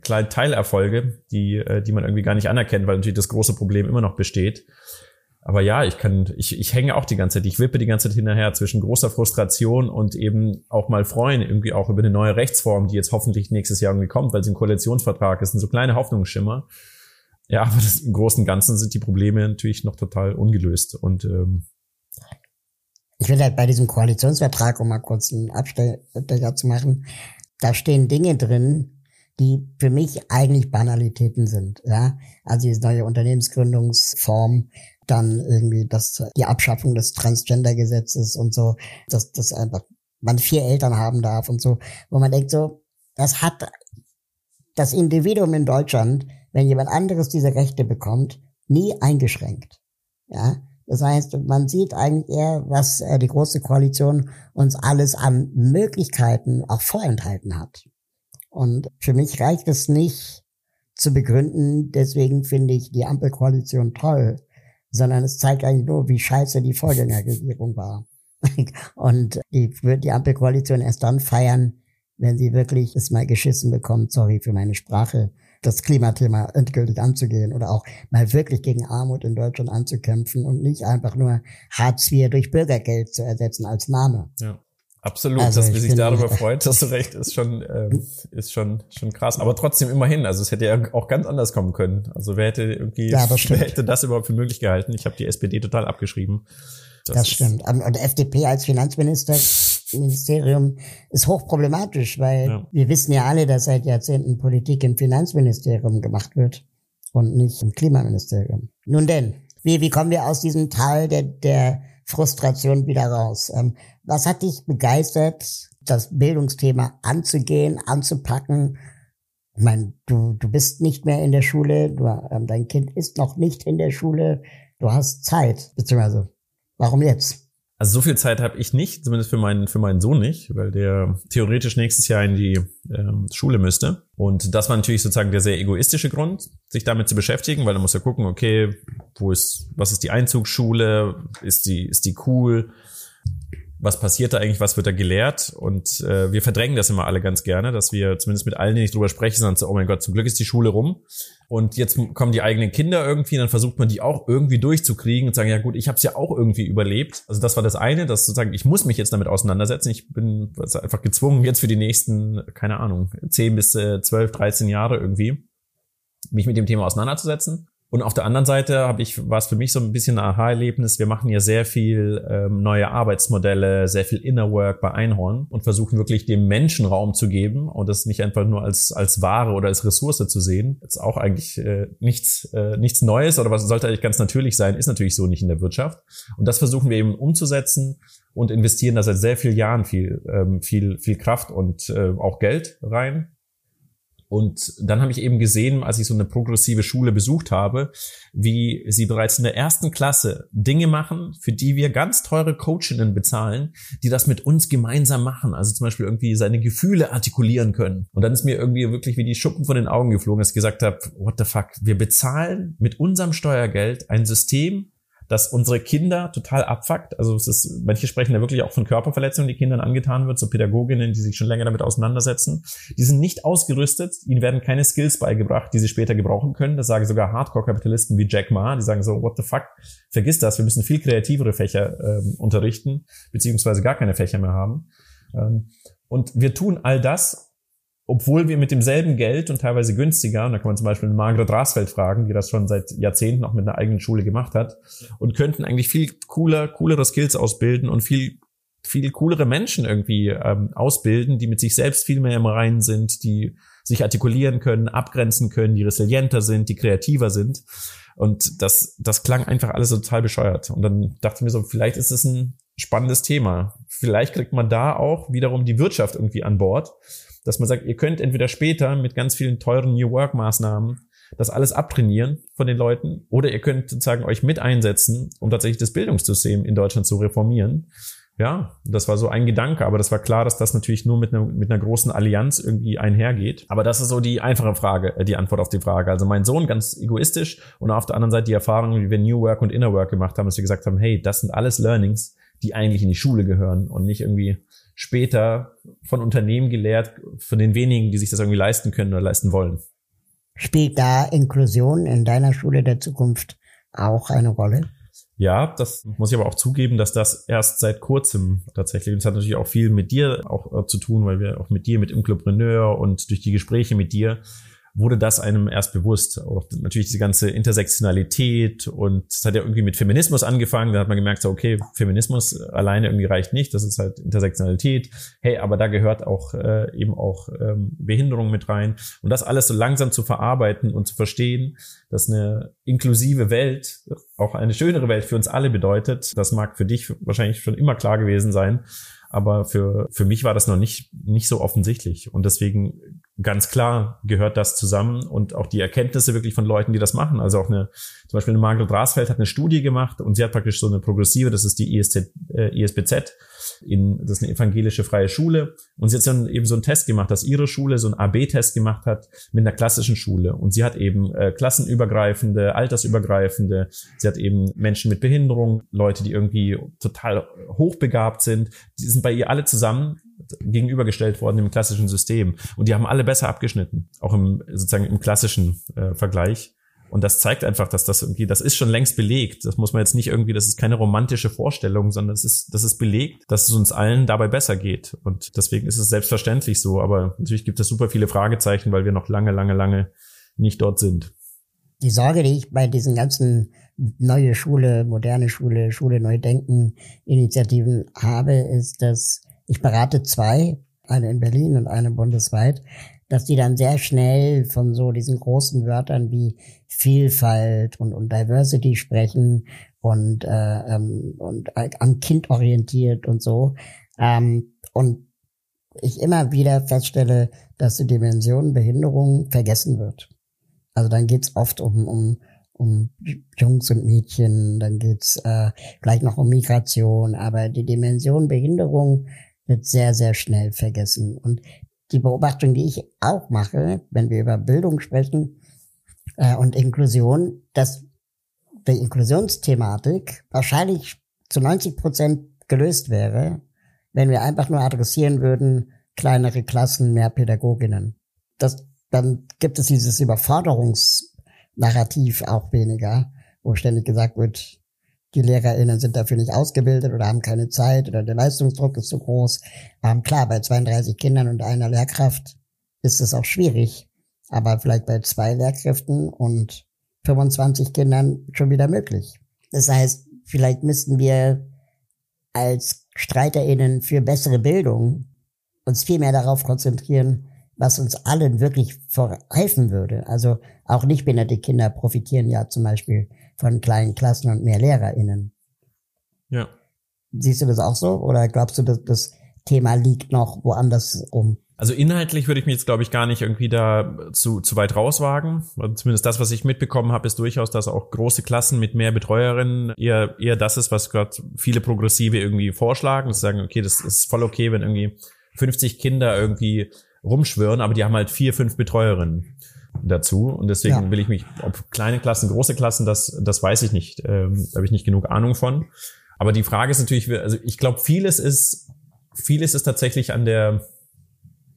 kleine Teilerfolge, die, äh, die man irgendwie gar nicht anerkennt, weil natürlich das große Problem immer noch besteht. Aber ja, ich kann, ich, ich hänge auch die ganze Zeit, ich wippe die ganze Zeit hinterher zwischen großer Frustration und eben auch mal freuen, irgendwie auch über eine neue Rechtsform, die jetzt hoffentlich nächstes Jahr irgendwie kommt, weil es ein Koalitionsvertrag ist, sind so kleine Hoffnungsschimmer. Ja, aber das, im Großen und Ganzen sind die Probleme natürlich noch total ungelöst und ähm, ich will halt bei diesem Koalitionsvertrag, um mal kurz einen Abstecher zu machen, da stehen Dinge drin, die für mich eigentlich Banalitäten sind. Ja, also diese neue Unternehmensgründungsform, dann irgendwie das, die Abschaffung des Transgender-Gesetzes und so, dass das einfach man vier Eltern haben darf und so, wo man denkt so, das hat das Individuum in Deutschland, wenn jemand anderes diese Rechte bekommt, nie eingeschränkt. Ja, das heißt, man sieht eigentlich eher, was äh, die große Koalition uns alles an Möglichkeiten auch vorenthalten hat. Und für mich reicht es nicht zu begründen, deswegen finde ich die Ampelkoalition toll, sondern es zeigt eigentlich nur, wie scheiße die Vorgängerregierung war. Und die wird die Ampelkoalition erst dann feiern, wenn sie wirklich es mal geschissen bekommt, sorry für meine Sprache, das Klimathema endgültig anzugehen oder auch mal wirklich gegen Armut in Deutschland anzukämpfen und nicht einfach nur Hartz IV durch Bürgergeld zu ersetzen als Name. Ja. Absolut, also dass man sich darüber freut, dass du recht, ist schon, ähm, ist schon, schon krass. Aber trotzdem immerhin, also es hätte ja auch ganz anders kommen können. Also wer hätte irgendwie, ja, wer hätte das überhaupt für möglich gehalten? Ich habe die SPD total abgeschrieben. Das, das stimmt. Und FDP als Finanzminister, Ministerium ist hochproblematisch, weil ja. wir wissen ja alle, dass seit Jahrzehnten Politik im Finanzministerium gemacht wird und nicht im Klimaministerium. Nun denn, wie, wie kommen wir aus diesem Tal der, der Frustration wieder raus? Ähm, was hat dich begeistert, das Bildungsthema anzugehen, anzupacken? Ich meine, du, du bist nicht mehr in der Schule, du, ähm, dein Kind ist noch nicht in der Schule, du hast Zeit, beziehungsweise warum jetzt? Also so viel Zeit habe ich nicht, zumindest für meinen für meinen Sohn nicht, weil der theoretisch nächstes Jahr in die ähm, Schule müsste. Und das war natürlich sozusagen der sehr egoistische Grund, sich damit zu beschäftigen, weil er muss ja gucken, okay, wo ist, was ist die Einzugsschule, ist die ist die cool, was passiert da eigentlich, was wird da gelehrt und äh, wir verdrängen das immer alle ganz gerne, dass wir zumindest mit allen, die nicht drüber sprechen, sagen so, oh mein Gott, zum Glück ist die Schule rum und jetzt kommen die eigenen Kinder irgendwie, dann versucht man die auch irgendwie durchzukriegen und sagen, ja gut, ich habe es ja auch irgendwie überlebt. Also das war das eine, dass sozusagen, ich muss mich jetzt damit auseinandersetzen. Ich bin einfach gezwungen, jetzt für die nächsten, keine Ahnung, 10 bis äh, 12, 13 Jahre irgendwie, mich mit dem Thema auseinanderzusetzen. Und auf der anderen Seite habe ich, war es für mich so ein bisschen ein Aha-Erlebnis. Wir machen ja sehr viel ähm, neue Arbeitsmodelle, sehr viel Inner Work bei Einhorn und versuchen wirklich dem Menschen Raum zu geben und das nicht einfach nur als, als Ware oder als Ressource zu sehen. Jetzt auch eigentlich äh, nichts, äh, nichts Neues oder was sollte eigentlich ganz natürlich sein, ist natürlich so nicht in der Wirtschaft. Und das versuchen wir eben umzusetzen und investieren da seit sehr vielen Jahren viel, ähm, viel, viel Kraft und äh, auch Geld rein. Und dann habe ich eben gesehen, als ich so eine progressive Schule besucht habe, wie sie bereits in der ersten Klasse Dinge machen, für die wir ganz teure Coachinnen bezahlen, die das mit uns gemeinsam machen. Also zum Beispiel irgendwie seine Gefühle artikulieren können. Und dann ist mir irgendwie wirklich wie die Schuppen von den Augen geflogen, dass ich gesagt habe, what the fuck, wir bezahlen mit unserem Steuergeld ein System, dass unsere Kinder total abfuckt. Also es ist, manche sprechen ja wirklich auch von Körperverletzungen, die Kindern angetan wird, so Pädagoginnen, die sich schon länger damit auseinandersetzen. Die sind nicht ausgerüstet, ihnen werden keine Skills beigebracht, die sie später gebrauchen können. Das sagen sogar Hardcore-Kapitalisten wie Jack Ma, die sagen so, what the fuck, vergiss das, wir müssen viel kreativere Fächer ähm, unterrichten, beziehungsweise gar keine Fächer mehr haben. Ähm, und wir tun all das, obwohl wir mit demselben Geld und teilweise günstiger, und da kann man zum Beispiel Margret Rasfeld fragen, die das schon seit Jahrzehnten auch mit einer eigenen Schule gemacht hat, und könnten eigentlich viel cooler, coolere Skills ausbilden und viel viel coolere Menschen irgendwie ähm, ausbilden, die mit sich selbst viel mehr im Reinen sind, die sich artikulieren können, abgrenzen können, die resilienter sind, die kreativer sind. Und das, das klang einfach alles total bescheuert. Und dann dachte ich mir so, vielleicht ist es ein spannendes Thema. Vielleicht kriegt man da auch wiederum die Wirtschaft irgendwie an Bord, dass man sagt, ihr könnt entweder später mit ganz vielen teuren New Work Maßnahmen das alles abtrainieren von den Leuten oder ihr könnt sozusagen euch mit einsetzen, um tatsächlich das Bildungssystem in Deutschland zu reformieren. Ja, das war so ein Gedanke, aber das war klar, dass das natürlich nur mit einer, mit einer großen Allianz irgendwie einhergeht. Aber das ist so die einfache Frage, äh, die Antwort auf die Frage. Also mein Sohn ganz egoistisch und auf der anderen Seite die Erfahrung, wie wir New Work und Inner Work gemacht haben, dass wir gesagt haben, hey, das sind alles Learnings, die eigentlich in die Schule gehören und nicht irgendwie später von Unternehmen gelehrt, von den wenigen, die sich das irgendwie leisten können oder leisten wollen. Spielt da Inklusion in deiner Schule der Zukunft auch eine Rolle? Ja, das muss ich aber auch zugeben, dass das erst seit kurzem tatsächlich, und das hat natürlich auch viel mit dir auch äh, zu tun, weil wir auch mit dir, mit Inklopreneur und durch die Gespräche mit dir wurde das einem erst bewusst. Auch natürlich diese ganze Intersektionalität und es hat ja irgendwie mit Feminismus angefangen. Da hat man gemerkt, so, okay, Feminismus alleine irgendwie reicht nicht. Das ist halt Intersektionalität. Hey, aber da gehört auch äh, eben auch ähm, Behinderung mit rein. Und das alles so langsam zu verarbeiten und zu verstehen, dass eine inklusive Welt auch eine schönere Welt für uns alle bedeutet. Das mag für dich wahrscheinlich schon immer klar gewesen sein. Aber für, für mich war das noch nicht, nicht so offensichtlich. Und deswegen ganz klar gehört das zusammen und auch die Erkenntnisse wirklich von Leuten, die das machen. Also auch eine, zum Beispiel eine Margret Rasfeld hat eine Studie gemacht und sie hat praktisch so eine progressive, das ist die ISZ, äh, ISBZ, in, das ist eine evangelische freie Schule. Und sie hat dann eben so einen Test gemacht, dass ihre Schule so einen AB-Test gemacht hat mit einer klassischen Schule. Und sie hat eben äh, klassenübergreifende, altersübergreifende, sie hat eben Menschen mit Behinderung, Leute, die irgendwie total hochbegabt sind, die sind bei ihr alle zusammen gegenübergestellt worden im klassischen System. Und die haben alle besser abgeschnitten, auch im sozusagen im klassischen äh, Vergleich. Und das zeigt einfach, dass das irgendwie, das ist schon längst belegt. Das muss man jetzt nicht irgendwie, das ist keine romantische Vorstellung, sondern es ist, das ist belegt, dass es uns allen dabei besser geht. Und deswegen ist es selbstverständlich so. Aber natürlich gibt es super viele Fragezeichen, weil wir noch lange, lange, lange nicht dort sind. Die Sorge, die ich bei diesen ganzen neue Schule, moderne Schule, Schule neu denken Initiativen habe, ist, dass ich berate zwei, eine in Berlin und eine bundesweit, dass die dann sehr schnell von so diesen großen Wörtern wie Vielfalt und, und Diversity sprechen und, äh, ähm, und am Kind orientiert und so. Ähm, und ich immer wieder feststelle, dass die Dimension Behinderung vergessen wird. Also dann geht's oft um, um, um Jungs und Mädchen, dann geht's äh, vielleicht noch um Migration, aber die Dimension Behinderung wird sehr, sehr schnell vergessen. Und die Beobachtung, die ich auch mache, wenn wir über Bildung sprechen äh, und Inklusion, dass die Inklusionsthematik wahrscheinlich zu 90 Prozent gelöst wäre, wenn wir einfach nur adressieren würden, kleinere Klassen, mehr Pädagoginnen. Das, dann gibt es dieses Überforderungsnarrativ auch weniger, wo ständig gesagt wird, die LehrerInnen sind dafür nicht ausgebildet oder haben keine Zeit oder der Leistungsdruck ist zu groß. Ähm, klar, bei 32 Kindern und einer Lehrkraft ist es auch schwierig, aber vielleicht bei zwei Lehrkräften und 25 Kindern schon wieder möglich. Das heißt, vielleicht müssten wir als StreiterInnen für bessere Bildung uns viel mehr darauf konzentrieren, was uns allen wirklich helfen würde. Also auch nicht behinderte Kinder profitieren ja zum Beispiel von kleinen Klassen und mehr LehrerInnen. Ja. Siehst du das auch so? Oder glaubst du, dass das Thema liegt noch woanders rum? Also inhaltlich würde ich mich jetzt, glaube ich, gar nicht irgendwie da zu, zu weit rauswagen. Also zumindest das, was ich mitbekommen habe, ist durchaus, dass auch große Klassen mit mehr Betreuerinnen eher, eher das ist, was gerade viele Progressive irgendwie vorschlagen. Das sagen, okay, das ist voll okay, wenn irgendwie 50 Kinder irgendwie rumschwirren, aber die haben halt vier, fünf Betreuerinnen dazu. Und deswegen ja. will ich mich, ob kleine Klassen, große Klassen, das, das weiß ich nicht. Ähm, da habe ich nicht genug Ahnung von. Aber die Frage ist natürlich, also ich glaube, vieles ist, vieles ist tatsächlich an der,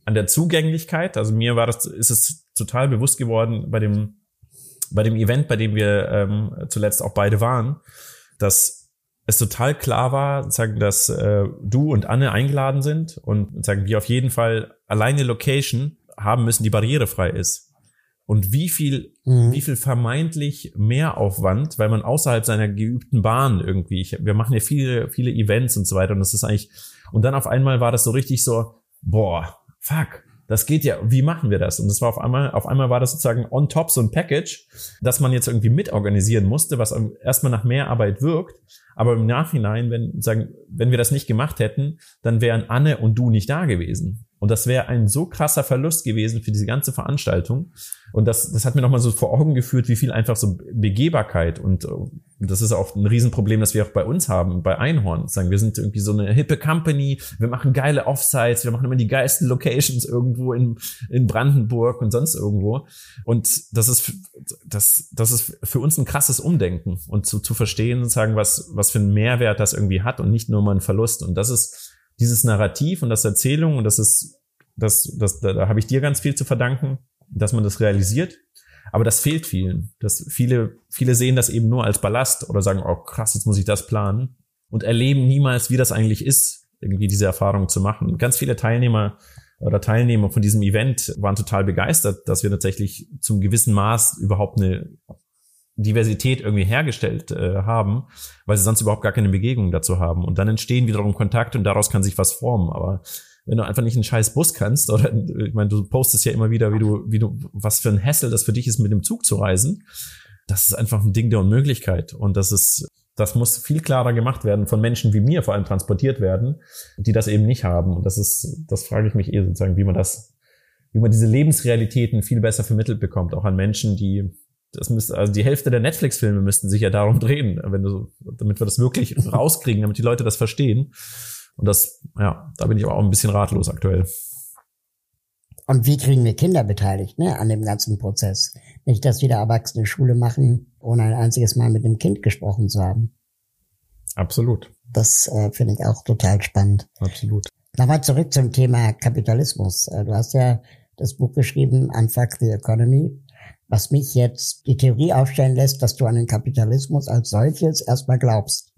an der Zugänglichkeit. Also mir war das, ist es total bewusst geworden bei dem, bei dem Event, bei dem wir ähm, zuletzt auch beide waren, dass es total klar war, sagen, dass äh, du und Anne eingeladen sind und sagen wir auf jeden Fall alleine Location haben müssen, die barrierefrei ist. Und wie viel, mhm. wie viel vermeintlich Mehraufwand, weil man außerhalb seiner geübten Bahn irgendwie, ich, wir machen ja viele, viele Events und so weiter und das ist eigentlich, und dann auf einmal war das so richtig so, boah, fuck, das geht ja, wie machen wir das? Und das war auf einmal, auf einmal war das sozusagen on top so ein Package, das man jetzt irgendwie mitorganisieren musste, was erstmal nach mehr Arbeit wirkt. Aber im Nachhinein, wenn, sagen, wenn wir das nicht gemacht hätten, dann wären Anne und du nicht da gewesen. Und das wäre ein so krasser Verlust gewesen für diese ganze Veranstaltung. Und das, das hat mir nochmal so vor Augen geführt, wie viel einfach so Begehbarkeit und, und das ist auch ein Riesenproblem, das wir auch bei uns haben, bei Einhorn. Sagen, wir sind irgendwie so eine hippe Company, wir machen geile Offsites, wir machen immer die geilsten Locations irgendwo in, in Brandenburg und sonst irgendwo. Und das ist, das, das ist für uns ein krasses Umdenken und zu, zu verstehen und sagen, was, was für einen Mehrwert das irgendwie hat und nicht nur mal ein Verlust. Und das ist, dieses Narrativ und das Erzählung und das ist, das, das, da, da habe ich dir ganz viel zu verdanken, dass man das realisiert. Aber das fehlt vielen. Das viele, viele sehen das eben nur als Ballast oder sagen, oh krass, jetzt muss ich das planen und erleben niemals, wie das eigentlich ist, irgendwie diese Erfahrung zu machen. Ganz viele Teilnehmer oder Teilnehmer von diesem Event waren total begeistert, dass wir tatsächlich zum gewissen Maß überhaupt eine Diversität irgendwie hergestellt äh, haben, weil sie sonst überhaupt gar keine Begegnung dazu haben. Und dann entstehen wiederum Kontakte und daraus kann sich was formen. Aber wenn du einfach nicht einen scheiß Bus kannst, oder ich meine, du postest ja immer wieder, wie du, wie du, was für ein Hassel das für dich ist, mit dem Zug zu reisen, das ist einfach ein Ding der Unmöglichkeit. Und das ist, das muss viel klarer gemacht werden von Menschen wie mir, vor allem transportiert werden, die das eben nicht haben. Und das ist, das frage ich mich eh sozusagen, wie man das, wie man diese Lebensrealitäten viel besser vermittelt bekommt, auch an Menschen, die das müsste, also die Hälfte der Netflix-Filme müssten sich ja darum drehen, wenn du, damit wir das wirklich rauskriegen, damit die Leute das verstehen. Und das, ja, da bin ich aber auch ein bisschen ratlos aktuell. Und wie kriegen wir Kinder beteiligt, ne, an dem ganzen Prozess? Nicht, dass wieder Erwachsene Schule machen, ohne ein einziges Mal mit dem Kind gesprochen zu haben. Absolut. Das äh, finde ich auch total spannend. Absolut. Nochmal zurück zum Thema Kapitalismus. Äh, du hast ja das Buch geschrieben, Unfuck the Economy was mich jetzt die Theorie aufstellen lässt, dass du an den Kapitalismus als solches erstmal glaubst,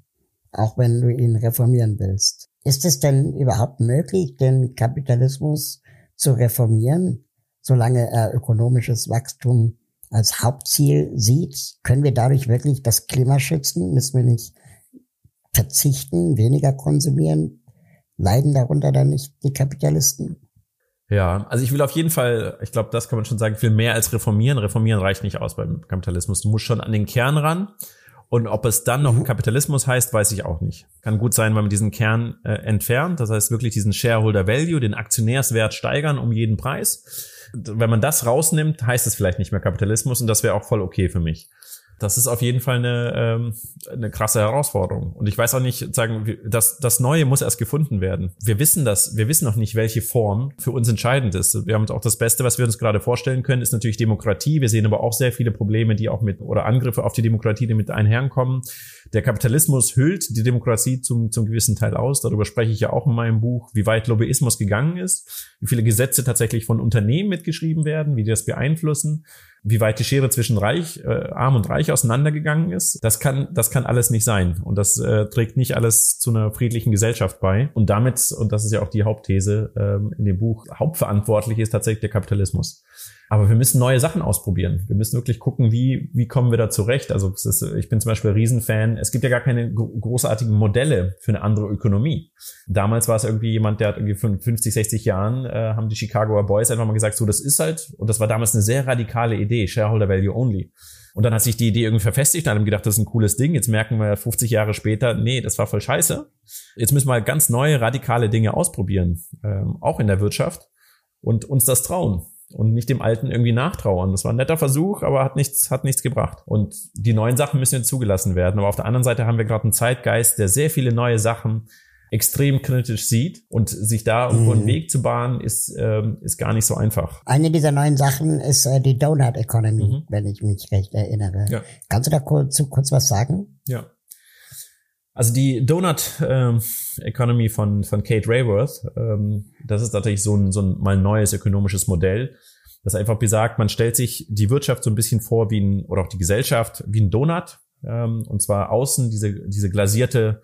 auch wenn du ihn reformieren willst. Ist es denn überhaupt möglich, den Kapitalismus zu reformieren, solange er ökonomisches Wachstum als Hauptziel sieht? Können wir dadurch wirklich das Klima schützen? Müssen wir nicht verzichten, weniger konsumieren? Leiden darunter dann nicht die Kapitalisten? Ja, also ich will auf jeden Fall, ich glaube, das kann man schon sagen, viel mehr als reformieren. Reformieren reicht nicht aus beim Kapitalismus. Du musst schon an den Kern ran. Und ob es dann noch mhm. Kapitalismus heißt, weiß ich auch nicht. Kann gut sein, wenn man diesen Kern äh, entfernt. Das heißt wirklich diesen Shareholder Value, den Aktionärswert steigern um jeden Preis. Wenn man das rausnimmt, heißt es vielleicht nicht mehr Kapitalismus und das wäre auch voll okay für mich das ist auf jeden Fall eine, ähm, eine krasse Herausforderung. Und ich weiß auch nicht, sagen, das, das Neue muss erst gefunden werden. Wir wissen das, wir wissen noch nicht, welche Form für uns entscheidend ist. Wir haben auch das Beste, was wir uns gerade vorstellen können, ist natürlich Demokratie. Wir sehen aber auch sehr viele Probleme, die auch mit, oder Angriffe auf die Demokratie, die mit einherkommen. Der Kapitalismus hüllt die Demokratie zum, zum gewissen Teil aus. Darüber spreche ich ja auch in meinem Buch, wie weit Lobbyismus gegangen ist, wie viele Gesetze tatsächlich von Unternehmen mitgeschrieben werden, wie die das beeinflussen wie weit die Schere zwischen Reich, äh, Arm und Reich auseinandergegangen ist, das kann, das kann alles nicht sein. Und das äh, trägt nicht alles zu einer friedlichen Gesellschaft bei. Und damit, und das ist ja auch die Hauptthese ähm, in dem Buch, hauptverantwortlich ist tatsächlich der Kapitalismus. Aber wir müssen neue Sachen ausprobieren. Wir müssen wirklich gucken, wie, wie kommen wir da zurecht. Also ist, ich bin zum Beispiel Riesenfan. Es gibt ja gar keine großartigen Modelle für eine andere Ökonomie. Damals war es irgendwie jemand, der hat irgendwie 50, 60 Jahren, äh, haben die Chicagoer Boys einfach mal gesagt, so das ist halt, und das war damals eine sehr radikale Idee, Shareholder Value Only. Und dann hat sich die Idee irgendwie verfestigt und haben gedacht, das ist ein cooles Ding. Jetzt merken wir 50 Jahre später, nee, das war voll scheiße. Jetzt müssen wir ganz neue, radikale Dinge ausprobieren, ähm, auch in der Wirtschaft und uns das trauen und nicht dem Alten irgendwie nachtrauern. Das war ein netter Versuch, aber hat nichts, hat nichts gebracht. Und die neuen Sachen müssen jetzt zugelassen werden. Aber auf der anderen Seite haben wir gerade einen Zeitgeist, der sehr viele neue Sachen extrem kritisch sieht und sich da irgendwo einen mhm. Weg zu bahnen, ist, ähm, ist gar nicht so einfach. Eine dieser neuen Sachen ist äh, die Donut Economy, mhm. wenn ich mich recht erinnere. Ja. Kannst du da kurz, kurz was sagen? Ja. Also die Donut ähm, Economy von, von Kate Rayworth, ähm, das ist natürlich so ein, so ein mal neues ökonomisches Modell, das einfach besagt, man stellt sich die Wirtschaft so ein bisschen vor wie ein, oder auch die Gesellschaft wie ein Donut, ähm, und zwar außen diese, diese glasierte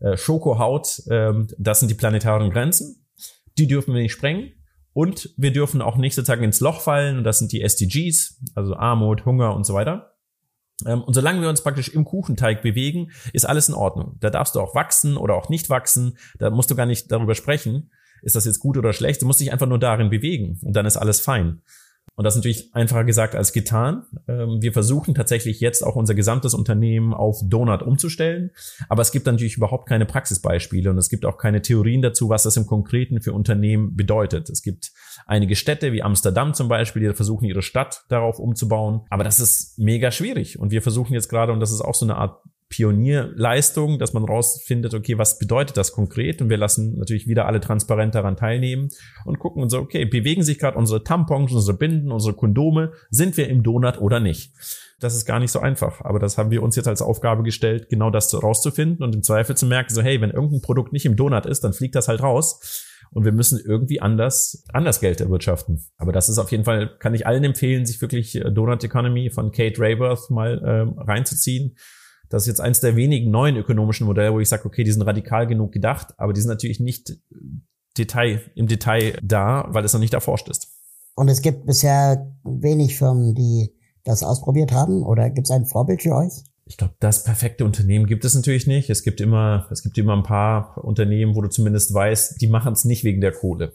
äh, Schokohaut, ähm, das sind die planetaren Grenzen, die dürfen wir nicht sprengen Und wir dürfen auch nicht sozusagen ins Loch fallen. Und das sind die SDGs, also Armut, Hunger und so weiter. Ähm, und solange wir uns praktisch im Kuchenteig bewegen, ist alles in Ordnung. Da darfst du auch wachsen oder auch nicht wachsen. Da musst du gar nicht darüber sprechen, ist das jetzt gut oder schlecht. Du musst dich einfach nur darin bewegen und dann ist alles fein. Und das ist natürlich einfacher gesagt als getan. Ähm, wir versuchen tatsächlich jetzt auch unser gesamtes Unternehmen auf Donut umzustellen. Aber es gibt natürlich überhaupt keine Praxisbeispiele und es gibt auch keine Theorien dazu, was das im Konkreten für Unternehmen bedeutet. Es gibt einige Städte wie Amsterdam zum Beispiel, die versuchen ihre Stadt darauf umzubauen. Aber das ist mega schwierig. Und wir versuchen jetzt gerade, und das ist auch so eine Art Pionierleistung, dass man rausfindet, okay, was bedeutet das konkret? Und wir lassen natürlich wieder alle transparent daran teilnehmen und gucken und so, okay, bewegen sich gerade unsere Tampons, unsere Binden, unsere Kondome, sind wir im Donut oder nicht? Das ist gar nicht so einfach, aber das haben wir uns jetzt als Aufgabe gestellt, genau das rauszufinden und im Zweifel zu merken, so, hey, wenn irgendein Produkt nicht im Donut ist, dann fliegt das halt raus und wir müssen irgendwie anders, anders Geld erwirtschaften. Aber das ist auf jeden Fall, kann ich allen empfehlen, sich wirklich äh, Donut Economy von Kate Rayworth mal äh, reinzuziehen das ist jetzt eins der wenigen neuen ökonomischen Modelle, wo ich sage, okay, die sind radikal genug gedacht, aber die sind natürlich nicht Detail, im Detail da, weil es noch nicht erforscht ist. Und es gibt bisher wenig Firmen, die das ausprobiert haben, oder gibt es ein Vorbild für euch? Ich glaube, das perfekte Unternehmen gibt es natürlich nicht. Es gibt immer, es gibt immer ein paar Unternehmen, wo du zumindest weißt, die machen es nicht wegen der Kohle.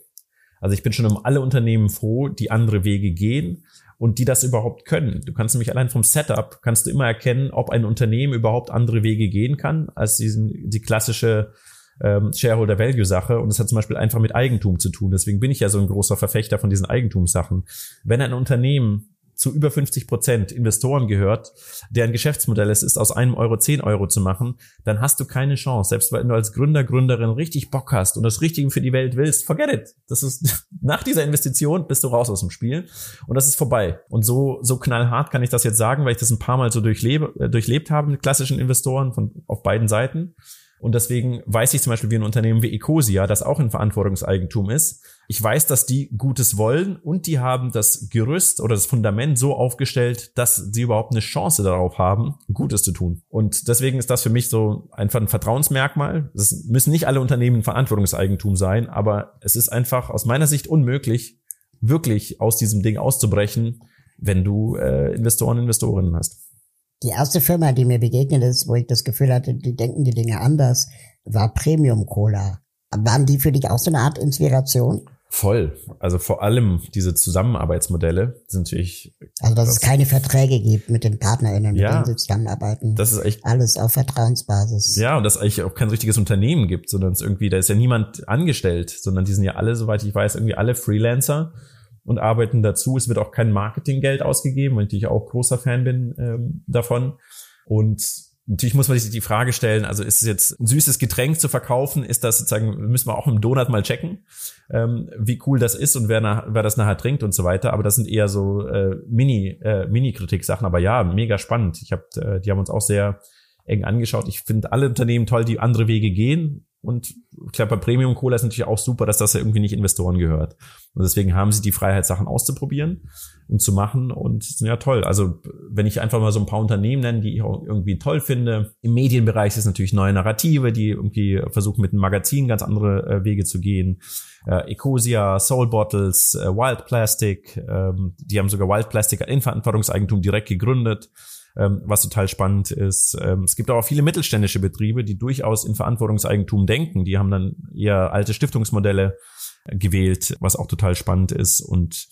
Also ich bin schon um alle Unternehmen froh, die andere Wege gehen und die das überhaupt können. Du kannst nämlich allein vom Setup kannst du immer erkennen, ob ein Unternehmen überhaupt andere Wege gehen kann als diesen, die klassische ähm, Shareholder Value Sache und es hat zum Beispiel einfach mit Eigentum zu tun. Deswegen bin ich ja so ein großer Verfechter von diesen Eigentumssachen. Wenn ein Unternehmen zu über 50 Prozent Investoren gehört, deren Geschäftsmodell es ist, aus einem Euro 10 Euro zu machen, dann hast du keine Chance. Selbst wenn du als Gründer, Gründerin richtig Bock hast und das Richtige für die Welt willst, forget it. Das ist, nach dieser Investition bist du raus aus dem Spiel und das ist vorbei. Und so, so knallhart kann ich das jetzt sagen, weil ich das ein paar Mal so durchlebe, äh, durchlebt habe mit klassischen Investoren von, auf beiden Seiten. Und deswegen weiß ich zum Beispiel wie ein Unternehmen wie Ecosia, das auch in Verantwortungseigentum ist. Ich weiß, dass die Gutes wollen und die haben das Gerüst oder das Fundament so aufgestellt, dass sie überhaupt eine Chance darauf haben, Gutes zu tun. Und deswegen ist das für mich so einfach ein Vertrauensmerkmal. Es müssen nicht alle Unternehmen Verantwortungseigentum sein, aber es ist einfach aus meiner Sicht unmöglich, wirklich aus diesem Ding auszubrechen, wenn du äh, Investoren, Investorinnen hast. Die erste Firma, die mir begegnet ist, wo ich das Gefühl hatte, die denken die Dinge anders, war Premium Cola. Waren die für dich auch so eine Art Inspiration? Voll. Also vor allem diese Zusammenarbeitsmodelle sind natürlich. Also dass es keine Verträge gibt mit den PartnerInnen, mit ja, denen sie zusammenarbeiten. Das ist echt. Alles auf Vertrauensbasis. Ja, und dass es eigentlich auch kein richtiges Unternehmen gibt, sondern es irgendwie, da ist ja niemand angestellt, sondern die sind ja alle, soweit ich weiß, irgendwie alle Freelancer und arbeiten dazu. Es wird auch kein Marketinggeld ausgegeben, weil ich auch großer Fan bin ähm, davon. Und natürlich muss man sich die Frage stellen, also ist es jetzt ein süßes Getränk zu verkaufen? Ist das sozusagen, müssen wir auch im Donut mal checken, ähm, wie cool das ist und wer, nach, wer das nachher trinkt und so weiter. Aber das sind eher so äh, Mini, äh, Mini-Kritik-Sachen. Aber ja, mega spannend. Ich habe, äh, die haben uns auch sehr eng angeschaut. Ich finde alle Unternehmen toll, die andere Wege gehen. Und glaube, bei Premium Cola ist natürlich auch super, dass das ja irgendwie nicht Investoren gehört. Und deswegen haben sie die Freiheit, Sachen auszuprobieren und zu machen. Und sind ja toll. Also wenn ich einfach mal so ein paar Unternehmen nenne, die ich auch irgendwie toll finde. Im Medienbereich ist natürlich neue Narrative, die irgendwie versuchen mit einem Magazin ganz andere äh, Wege zu gehen. Äh, Ecosia, Soul Bottles, äh, Wild Plastic, ähm, die haben sogar Wild Plastic in Verantwortungseigentum direkt gegründet ähm, was total spannend ist. Ähm, es gibt auch viele mittelständische Betriebe, die durchaus in Verantwortungseigentum denken. Die haben dann eher alte Stiftungsmodelle gewählt, was auch total spannend ist und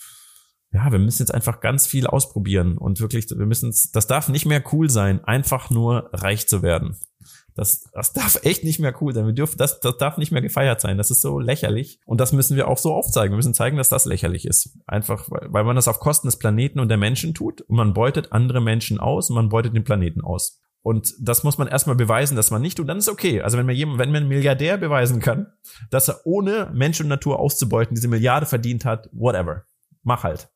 ja, wir müssen jetzt einfach ganz viel ausprobieren und wirklich, wir müssen, das darf nicht mehr cool sein, einfach nur reich zu werden. Das, das darf echt nicht mehr cool sein. Wir dürfen, das, das darf nicht mehr gefeiert sein. Das ist so lächerlich. Und das müssen wir auch so aufzeigen. Wir müssen zeigen, dass das lächerlich ist. Einfach, weil, weil man das auf Kosten des Planeten und der Menschen tut. Und man beutet andere Menschen aus und man beutet den Planeten aus. Und das muss man erstmal beweisen, dass man nicht tut. Dann ist okay. Also wenn mir jemand, wenn mir ein Milliardär beweisen kann, dass er ohne Mensch und Natur auszubeuten diese Milliarde verdient hat, whatever. Mach halt.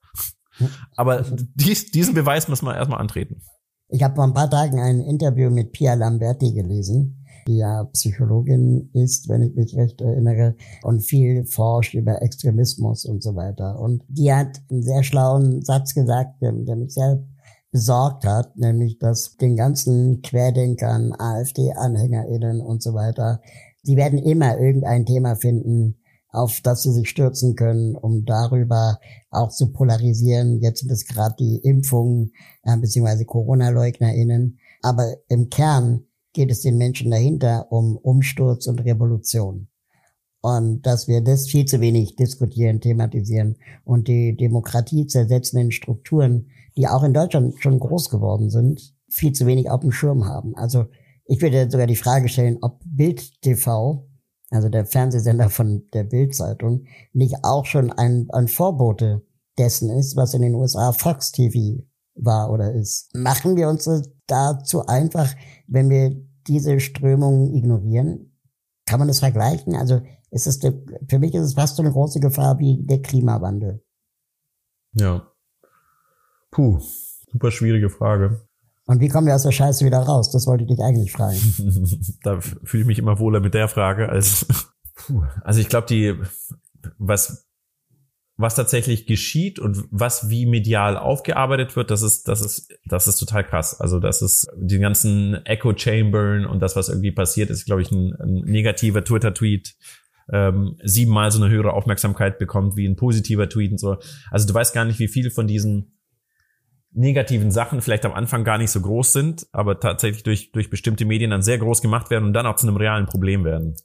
Aber dies, diesen Beweis muss man erstmal antreten. Ich habe vor ein paar Tagen ein Interview mit Pia Lamberti gelesen, die ja Psychologin ist, wenn ich mich recht erinnere, und viel forscht über Extremismus und so weiter. Und die hat einen sehr schlauen Satz gesagt, der, der mich sehr besorgt hat, nämlich dass den ganzen Querdenkern, AfD-AnhängerInnen und so weiter, die werden immer irgendein Thema finden, auf das sie sich stürzen können, um darüber auch zu polarisieren. Jetzt sind es gerade die Impfungen äh, bzw. Corona-LeugnerInnen. Aber im Kern geht es den Menschen dahinter um Umsturz und Revolution. Und dass wir das viel zu wenig diskutieren, thematisieren und die Demokratie zersetzenden Strukturen, die auch in Deutschland schon groß geworden sind, viel zu wenig auf dem Schirm haben. Also ich würde sogar die Frage stellen, ob Bild TV also der Fernsehsender von der Bildzeitung, nicht auch schon ein, ein Vorbote dessen ist, was in den USA Fox TV war oder ist. Machen wir uns da zu einfach, wenn wir diese Strömungen ignorieren? Kann man das vergleichen? Also ist es der, für mich ist es fast so eine große Gefahr wie der Klimawandel. Ja. Puh, super schwierige Frage. Und wie kommen wir aus der Scheiße wieder raus? Das wollte ich dich eigentlich fragen. da fühle ich mich immer wohler mit der Frage als. Also ich glaube, die was was tatsächlich geschieht und was wie medial aufgearbeitet wird, das ist das ist das ist total krass. Also das ist die ganzen Echo Chambern und das was irgendwie passiert ist, glaube ich, ein, ein negativer Twitter Tweet ähm, siebenmal so eine höhere Aufmerksamkeit bekommt wie ein positiver Tweet und so. Also du weißt gar nicht, wie viel von diesen negativen Sachen vielleicht am Anfang gar nicht so groß sind, aber tatsächlich durch, durch bestimmte Medien dann sehr groß gemacht werden und dann auch zu einem realen Problem werden.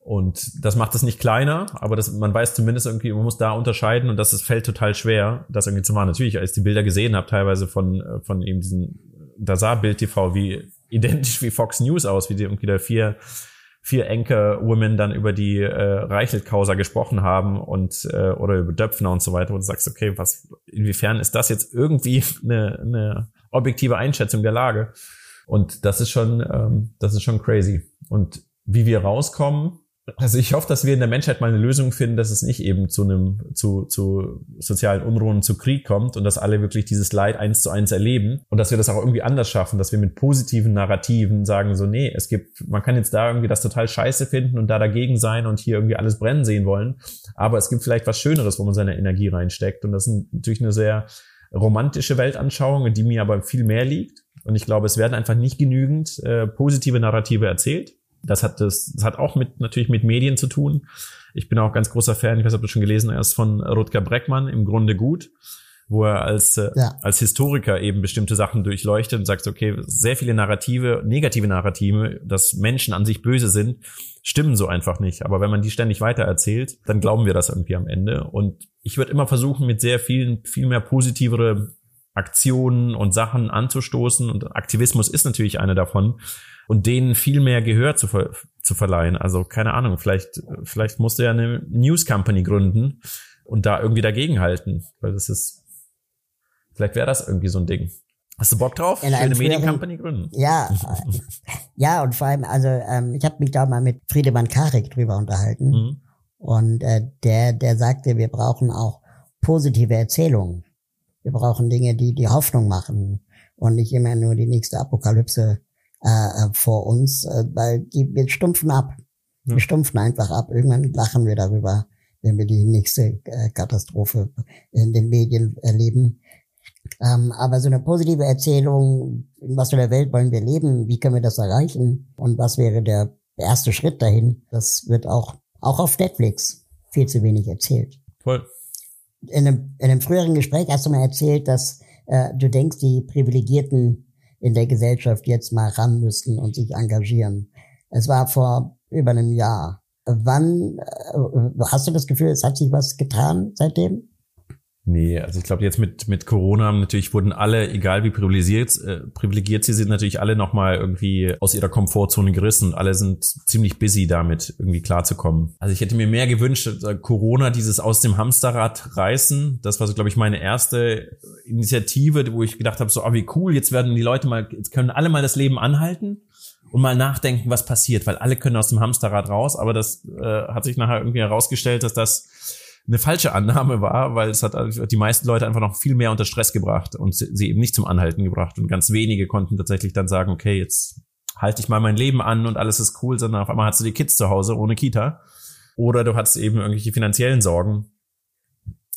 Und das macht es nicht kleiner, aber das, man weiß zumindest irgendwie, man muss da unterscheiden und das ist, fällt total schwer, das irgendwie zu machen. Natürlich, als ich die Bilder gesehen habe, teilweise von, von eben diesen, da sah Bild TV wie identisch wie Fox News aus, wie die irgendwie da vier vier Enke-Women dann über die äh, Reichelt-Causa gesprochen haben und äh, oder über Döpfner und so weiter, wo du sagst, okay, was, inwiefern ist das jetzt irgendwie eine, eine objektive Einschätzung der Lage? Und das ist schon, ähm, das ist schon crazy. Und wie wir rauskommen, also ich hoffe, dass wir in der Menschheit mal eine Lösung finden, dass es nicht eben zu einem, zu, zu sozialen Unruhen, zu Krieg kommt und dass alle wirklich dieses Leid eins zu eins erleben und dass wir das auch irgendwie anders schaffen, dass wir mit positiven Narrativen sagen so, nee, es gibt, man kann jetzt da irgendwie das total scheiße finden und da dagegen sein und hier irgendwie alles brennen sehen wollen, aber es gibt vielleicht was Schöneres, wo man seine Energie reinsteckt und das ist natürlich eine sehr romantische Weltanschauung, die mir aber viel mehr liegt. Und ich glaube, es werden einfach nicht genügend äh, positive Narrative erzählt das hat das, das hat auch mit natürlich mit Medien zu tun. Ich bin auch ganz großer Fan, ich weiß, ob du schon gelesen hast, von Rutger Breckmann, im Grunde gut, wo er als, äh, ja. als Historiker eben bestimmte Sachen durchleuchtet und sagt, okay, sehr viele Narrative, negative Narrative, dass Menschen an sich böse sind, stimmen so einfach nicht. Aber wenn man die ständig weitererzählt, dann glauben wir das irgendwie am Ende. Und ich würde immer versuchen, mit sehr vielen, viel mehr positivere Aktionen und Sachen anzustoßen. Und Aktivismus ist natürlich eine davon und denen viel mehr Gehör zu, ver zu verleihen. Also keine Ahnung, vielleicht, vielleicht musst du ja eine News Company gründen und da irgendwie dagegenhalten, weil das ist, vielleicht wäre das irgendwie so ein Ding. Hast du Bock drauf? In eine Mediencompany gründen? Ja, ja und vor allem, also ähm, ich habe mich da mal mit Friedemann Karik drüber unterhalten mhm. und äh, der, der sagte, wir brauchen auch positive Erzählungen. Wir brauchen Dinge, die die Hoffnung machen und nicht immer nur die nächste Apokalypse äh, äh, vor uns, äh, weil die, wir stumpfen ab. Ja. Wir stumpfen einfach ab. Irgendwann lachen wir darüber, wenn wir die nächste äh, Katastrophe in den Medien erleben. Ähm, aber so eine positive Erzählung, in was für der Welt wollen wir leben, wie können wir das erreichen und was wäre der erste Schritt dahin, das wird auch, auch auf Netflix viel zu wenig erzählt. Voll. In einem, in einem früheren Gespräch hast du mal erzählt, dass äh, du denkst, die Privilegierten in der Gesellschaft jetzt mal ran müssten und sich engagieren. Es war vor über einem Jahr. Wann äh, hast du das Gefühl, es hat sich was getan seitdem? Nee, also ich glaube jetzt mit mit Corona natürlich wurden alle, egal wie privilegiert äh, privilegiert sie sind, natürlich alle nochmal irgendwie aus ihrer Komfortzone gerissen. Alle sind ziemlich busy damit irgendwie klarzukommen. Also ich hätte mir mehr gewünscht, äh, Corona dieses aus dem Hamsterrad reißen. Das war so glaube ich meine erste Initiative, wo ich gedacht habe, so ah wie cool, jetzt werden die Leute mal, jetzt können alle mal das Leben anhalten und mal nachdenken, was passiert, weil alle können aus dem Hamsterrad raus. Aber das äh, hat sich nachher irgendwie herausgestellt, dass das eine falsche Annahme war, weil es hat die meisten Leute einfach noch viel mehr unter Stress gebracht und sie eben nicht zum Anhalten gebracht. Und ganz wenige konnten tatsächlich dann sagen, okay, jetzt halte ich mal mein Leben an und alles ist cool, sondern auf einmal hast du die Kids zu Hause ohne Kita. Oder du hattest eben irgendwelche finanziellen Sorgen.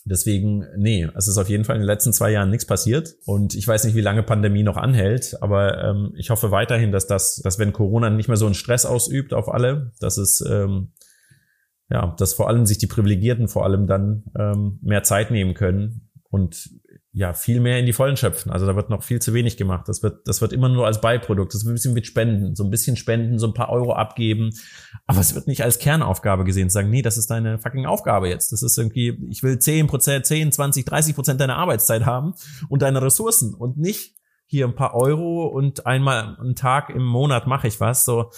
Deswegen, nee, es ist auf jeden Fall in den letzten zwei Jahren nichts passiert. Und ich weiß nicht, wie lange Pandemie noch anhält, aber ähm, ich hoffe weiterhin, dass das, dass wenn Corona nicht mehr so einen Stress ausübt auf alle, dass es ähm, ja, dass vor allem sich die Privilegierten vor allem dann ähm, mehr Zeit nehmen können und ja, viel mehr in die Vollen schöpfen. Also da wird noch viel zu wenig gemacht. Das wird, das wird immer nur als Beiprodukt. Das wird ein bisschen mit Spenden, so ein bisschen Spenden, so ein paar Euro abgeben. Aber es wird nicht als Kernaufgabe gesehen. Sagen, nee, das ist deine fucking Aufgabe jetzt. Das ist irgendwie, ich will 10 Prozent, 10, 20, 30 Prozent deiner Arbeitszeit haben und deine Ressourcen und nicht hier ein paar Euro und einmal einen Tag im Monat mache ich was. So,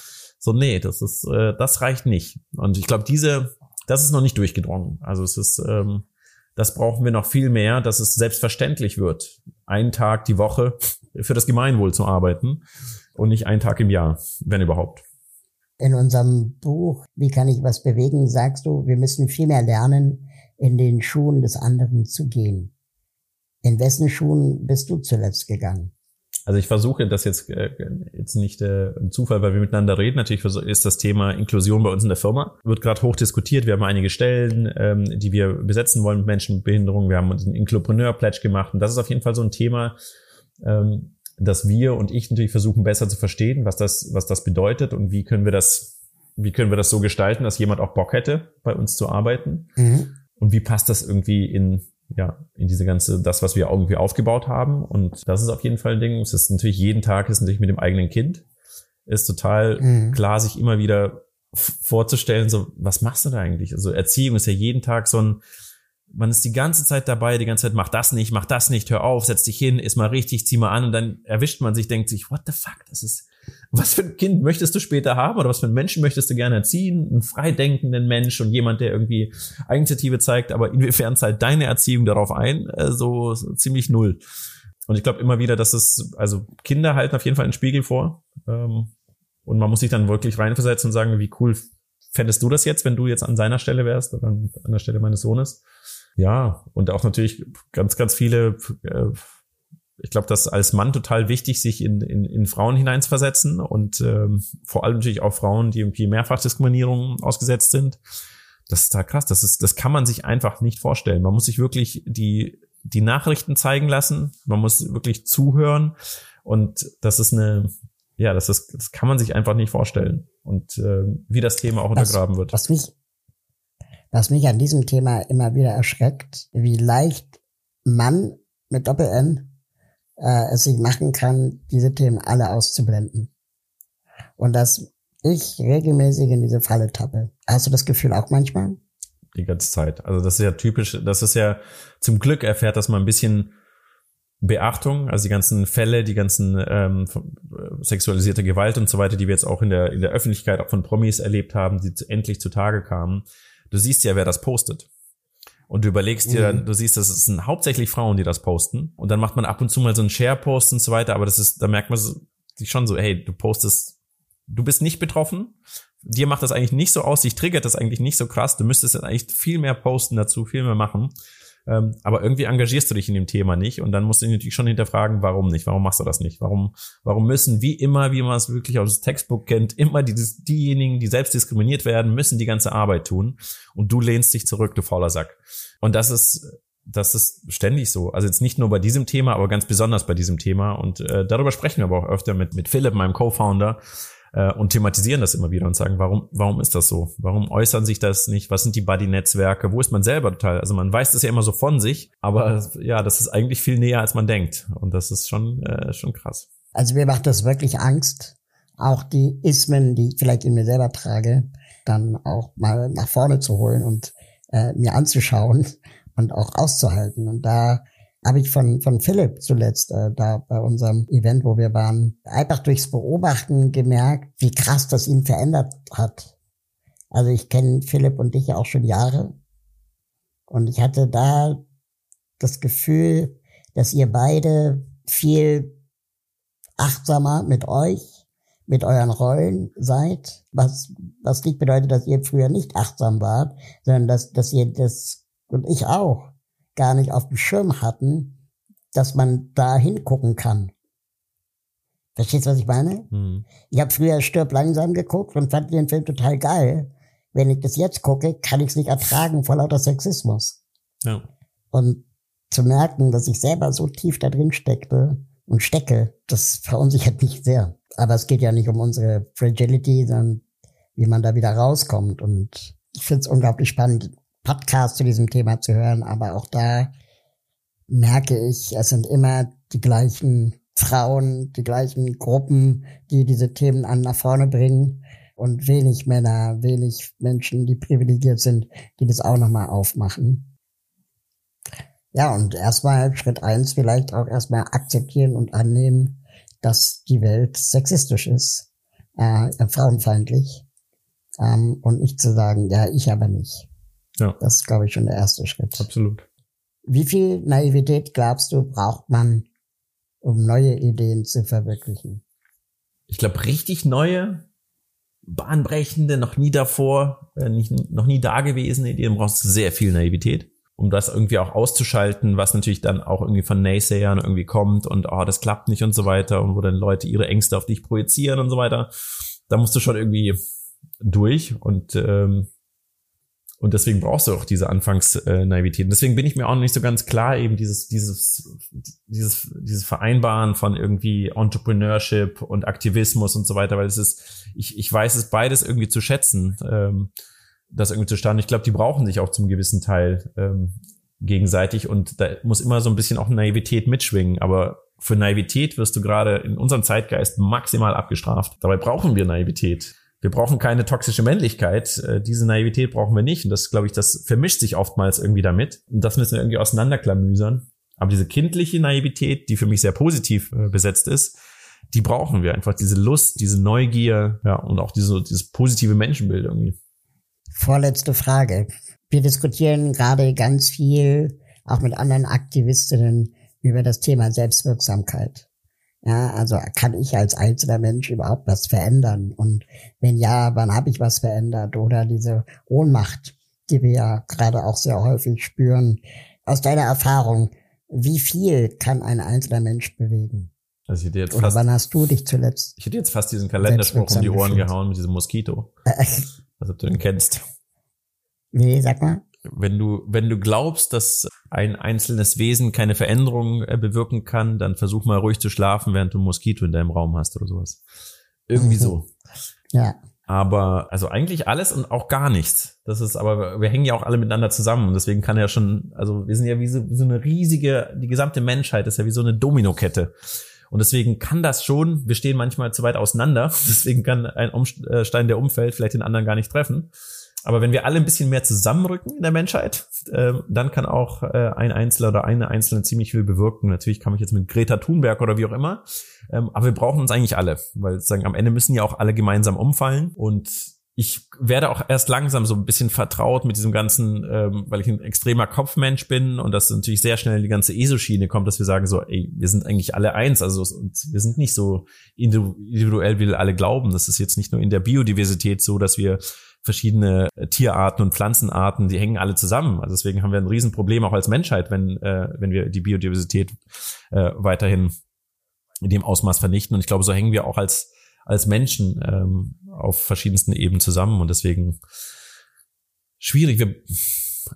so nee, das ist, äh, das reicht nicht. Und ich glaube, diese, das ist noch nicht durchgedrungen. Also es ist, ähm, das brauchen wir noch viel mehr, dass es selbstverständlich wird, einen Tag die Woche für das Gemeinwohl zu arbeiten und nicht einen Tag im Jahr, wenn überhaupt. In unserem Buch Wie kann ich was bewegen, sagst du, wir müssen viel mehr lernen, in den Schuhen des anderen zu gehen. In wessen Schuhen bist du zuletzt gegangen? Also ich versuche das jetzt äh, jetzt nicht äh, ein Zufall, weil wir miteinander reden. Natürlich ist das Thema Inklusion bei uns in der Firma wird gerade hoch diskutiert. Wir haben einige Stellen, ähm, die wir besetzen wollen mit Menschen mit Behinderung. Wir haben uns einen Inklopreneur Pledge gemacht und das ist auf jeden Fall so ein Thema, ähm, dass wir und ich natürlich versuchen besser zu verstehen, was das was das bedeutet und wie können wir das wie können wir das so gestalten, dass jemand auch Bock hätte, bei uns zu arbeiten. Mhm. Und wie passt das irgendwie in ja, in diese ganze, das, was wir irgendwie aufgebaut haben. Und das ist auf jeden Fall ein Ding. Es ist natürlich jeden Tag, ist natürlich mit dem eigenen Kind, ist total mhm. klar, sich immer wieder vorzustellen, so, was machst du da eigentlich? Also Erziehung ist ja jeden Tag so ein, man ist die ganze Zeit dabei, die ganze Zeit, mach das nicht, mach das nicht, hör auf, setz dich hin, ist mal richtig, zieh mal an und dann erwischt man sich, denkt sich, what the fuck, das ist, was für ein Kind möchtest du später haben oder was für einen Menschen möchtest du gerne erziehen? Einen freidenkenden Mensch und jemand, der irgendwie Eigeninitiative zeigt, aber inwiefern zahlt deine Erziehung darauf ein? Äh, so, so ziemlich null. Und ich glaube immer wieder, dass es, also Kinder halten auf jeden Fall einen Spiegel vor. Ähm, und man muss sich dann wirklich reinversetzen und sagen, wie cool fändest du das jetzt, wenn du jetzt an seiner Stelle wärst oder an der Stelle meines Sohnes? Ja, und auch natürlich ganz, ganz viele äh, ich glaube, das als Mann total wichtig, sich in, in, in Frauen hineinzuversetzen und ähm, vor allem natürlich auch Frauen, die irgendwie Mehrfachdiskriminierung ausgesetzt sind. Das ist da krass. Das ist, das kann man sich einfach nicht vorstellen. Man muss sich wirklich die, die Nachrichten zeigen lassen. Man muss wirklich zuhören. Und das ist eine, ja, das ist, das kann man sich einfach nicht vorstellen. Und äh, wie das Thema auch untergraben was, wird. Was mich, was mich an diesem Thema immer wieder erschreckt, wie leicht Mann mit Doppel-N äh, es sich machen kann, diese Themen alle auszublenden. Und dass ich regelmäßig in diese Falle tappe. Hast du das Gefühl auch manchmal? Die ganze Zeit. Also das ist ja typisch, das ist ja zum Glück erfährt dass man ein bisschen Beachtung, also die ganzen Fälle, die ganzen ähm, sexualisierte Gewalt und so weiter, die wir jetzt auch in der, in der Öffentlichkeit auch von Promis erlebt haben, die endlich zutage kamen. Du siehst ja, wer das postet. Und du überlegst dir, mhm. du siehst, das sind hauptsächlich Frauen, die das posten. Und dann macht man ab und zu mal so einen Share-Post und so weiter, aber das ist, da merkt man sich schon so, hey, du postest, du bist nicht betroffen, dir macht das eigentlich nicht so aus, dich triggert das eigentlich nicht so krass, du müsstest jetzt eigentlich viel mehr posten dazu, viel mehr machen. Ähm, aber irgendwie engagierst du dich in dem Thema nicht und dann musst du dich natürlich schon hinterfragen, warum nicht? Warum machst du das nicht? Warum, warum müssen, wie immer, wie man es wirklich aus dem Textbook kennt, immer die, diejenigen, die selbst diskriminiert werden, müssen die ganze Arbeit tun und du lehnst dich zurück, du fauler Sack. Und das ist, das ist ständig so. Also jetzt nicht nur bei diesem Thema, aber ganz besonders bei diesem Thema. Und äh, darüber sprechen wir aber auch öfter mit, mit Philipp, meinem Co-Founder, äh, und thematisieren das immer wieder und sagen, warum, warum ist das so? Warum äußern sich das nicht? Was sind die Buddy-Netzwerke? Wo ist man selber total? Also man weiß das ja immer so von sich, aber ja, das ist eigentlich viel näher, als man denkt. Und das ist schon, äh, schon krass. Also mir macht das wirklich Angst, auch die Ismen, die ich vielleicht in mir selber trage, dann auch mal nach vorne zu holen und äh, mir anzuschauen und auch auszuhalten. Und da habe ich von, von Philipp zuletzt äh, da bei unserem Event, wo wir waren, einfach durchs Beobachten gemerkt, wie krass das ihn verändert hat. Also ich kenne Philipp und dich ja auch schon Jahre. Und ich hatte da das Gefühl, dass ihr beide viel achtsamer mit euch, mit euren Rollen seid, was, was nicht bedeutet, dass ihr früher nicht achtsam wart, sondern dass, dass ihr das, und ich auch, gar nicht auf dem Schirm hatten, dass man da hingucken kann. Verstehst du, was ich meine? Mhm. Ich habe früher Stirb langsam geguckt und fand den Film total geil. Wenn ich das jetzt gucke, kann ich es nicht ertragen vor lauter Sexismus. Ja. Und zu merken, dass ich selber so tief da drin steckte und stecke, das verunsichert mich sehr. Aber es geht ja nicht um unsere Fragility, sondern wie man da wieder rauskommt. Und ich finde es unglaublich spannend, Podcasts zu diesem Thema zu hören, aber auch da merke ich, es sind immer die gleichen Frauen, die gleichen Gruppen, die diese Themen an nach vorne bringen und wenig Männer, wenig Menschen, die privilegiert sind, die das auch nochmal aufmachen. Ja, und erstmal Schritt eins vielleicht auch erstmal akzeptieren und annehmen, dass die Welt sexistisch ist, äh, frauenfeindlich. Ähm, und nicht zu sagen, ja, ich aber nicht. Ja. Das ist, glaube ich, schon der erste Schritt. Absolut. Wie viel Naivität glaubst du, braucht man, um neue Ideen zu verwirklichen? Ich glaube, richtig neue, bahnbrechende, noch nie davor, äh, nicht, noch nie dagewesene Ideen brauchst du sehr viel Naivität, um das irgendwie auch auszuschalten, was natürlich dann auch irgendwie von Naysayern irgendwie kommt und oh, das klappt nicht und so weiter und wo dann Leute ihre Ängste auf dich projizieren und so weiter. Da musst du schon irgendwie durch und ähm, und deswegen brauchst du auch diese Anfangsnaivität. Deswegen bin ich mir auch noch nicht so ganz klar, eben dieses, dieses, dieses, dieses Vereinbaren von irgendwie Entrepreneurship und Aktivismus und so weiter, weil es ist, ich, ich weiß es beides irgendwie zu schätzen, ähm, das irgendwie zu starten. Ich glaube, die brauchen sich auch zum gewissen Teil ähm, gegenseitig und da muss immer so ein bisschen auch Naivität mitschwingen, aber für Naivität wirst du gerade in unserem Zeitgeist maximal abgestraft. Dabei brauchen wir Naivität wir brauchen keine toxische Männlichkeit. Äh, diese Naivität brauchen wir nicht. Und das, glaube ich, das vermischt sich oftmals irgendwie damit. Und das müssen wir irgendwie auseinanderklamüsern. Aber diese kindliche Naivität, die für mich sehr positiv äh, besetzt ist, die brauchen wir einfach. Diese Lust, diese Neugier, ja, und auch diese, dieses positive Menschenbild irgendwie. Vorletzte Frage. Wir diskutieren gerade ganz viel, auch mit anderen Aktivistinnen, über das Thema Selbstwirksamkeit. Ja, also kann ich als einzelner Mensch überhaupt was verändern? Und wenn ja, wann habe ich was verändert? Oder diese Ohnmacht, die wir ja gerade auch sehr häufig spüren. Aus deiner Erfahrung, wie viel kann ein einzelner Mensch bewegen? Also ich hätte jetzt Oder fast, wann hast du dich zuletzt? Ich hätte jetzt fast diesen Kalenderspruch um die Ohren gefühlt. gehauen mit diesem Moskito. also ob du den kennst. Nee, sag mal wenn du, wenn du glaubst, dass ein einzelnes Wesen keine Veränderung äh, bewirken kann, dann versuch mal ruhig zu schlafen, während du ein Moskito in deinem Raum hast oder sowas. Irgendwie mhm. so. Ja. Aber also eigentlich alles und auch gar nichts. Das ist aber, wir hängen ja auch alle miteinander zusammen und deswegen kann ja schon, also wir sind ja wie so, so eine riesige, die gesamte Menschheit ist ja wie so eine Dominokette. Und deswegen kann das schon, wir stehen manchmal zu weit auseinander, deswegen kann ein Umstein, der umfällt, vielleicht den anderen gar nicht treffen. Aber wenn wir alle ein bisschen mehr zusammenrücken in der Menschheit, äh, dann kann auch äh, ein Einzelner oder eine Einzelne ziemlich viel bewirken. Natürlich kann ich jetzt mit Greta Thunberg oder wie auch immer. Ähm, aber wir brauchen uns eigentlich alle, weil sagen, am Ende müssen ja auch alle gemeinsam umfallen. Und ich werde auch erst langsam so ein bisschen vertraut mit diesem ganzen, ähm, weil ich ein extremer Kopfmensch bin und das natürlich sehr schnell die ganze ESO-Schiene kommt, dass wir sagen so, ey, wir sind eigentlich alle eins, also wir sind nicht so individuell, wie alle glauben. Das ist jetzt nicht nur in der Biodiversität so, dass wir verschiedene äh, Tierarten und Pflanzenarten, die hängen alle zusammen. Also deswegen haben wir ein Riesenproblem auch als Menschheit, wenn, äh, wenn wir die Biodiversität äh, weiterhin in dem Ausmaß vernichten. Und ich glaube, so hängen wir auch als, als Menschen ähm, auf verschiedensten Ebenen zusammen. Und deswegen schwierig. Wir,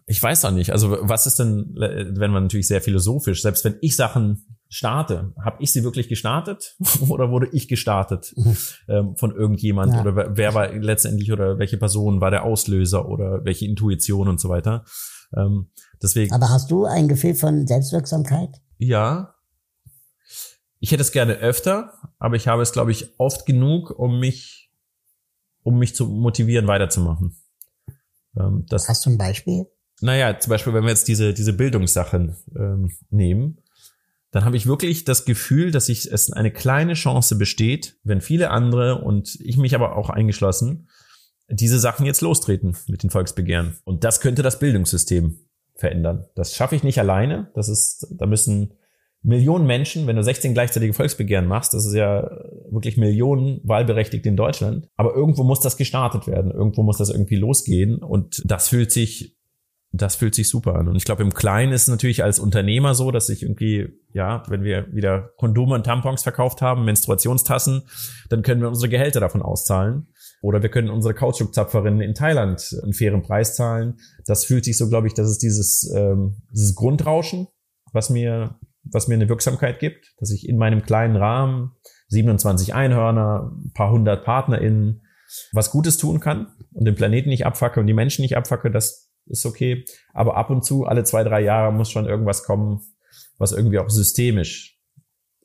ich weiß auch nicht. Also was ist denn, wenn man natürlich sehr philosophisch, selbst wenn ich Sachen starte. Habe ich sie wirklich gestartet oder wurde ich gestartet ähm, von irgendjemand ja. oder wer war letztendlich oder welche Person war der Auslöser oder welche Intuition und so weiter. Ähm, deswegen. Aber hast du ein Gefühl von Selbstwirksamkeit? Ja. Ich hätte es gerne öfter, aber ich habe es, glaube ich, oft genug, um mich, um mich zu motivieren, weiterzumachen. Ähm, das, hast du ein Beispiel? Naja, zum Beispiel, wenn wir jetzt diese, diese Bildungssachen ähm, nehmen, dann habe ich wirklich das Gefühl, dass ich, es eine kleine Chance besteht, wenn viele andere und ich mich aber auch eingeschlossen, diese Sachen jetzt lostreten mit den Volksbegehren. Und das könnte das Bildungssystem verändern. Das schaffe ich nicht alleine. Das ist, da müssen Millionen Menschen, wenn du 16 gleichzeitige Volksbegehren machst, das ist ja wirklich Millionen Wahlberechtigte in Deutschland. Aber irgendwo muss das gestartet werden. Irgendwo muss das irgendwie losgehen. Und das fühlt sich das fühlt sich super an. Und ich glaube, im Kleinen ist es natürlich als Unternehmer so, dass ich irgendwie, ja, wenn wir wieder Kondome und Tampons verkauft haben, Menstruationstassen, dann können wir unsere Gehälter davon auszahlen. Oder wir können unsere Kautschukzapferinnen in Thailand einen fairen Preis zahlen. Das fühlt sich so, glaube ich, dass es dieses, ähm, dieses Grundrauschen, was mir, was mir eine Wirksamkeit gibt, dass ich in meinem kleinen Rahmen 27 Einhörner, ein paar hundert PartnerInnen, was Gutes tun kann und den Planeten nicht abfacke und die Menschen nicht abfacke, das ist okay. Aber ab und zu, alle zwei, drei Jahre muss schon irgendwas kommen, was irgendwie auch systemisch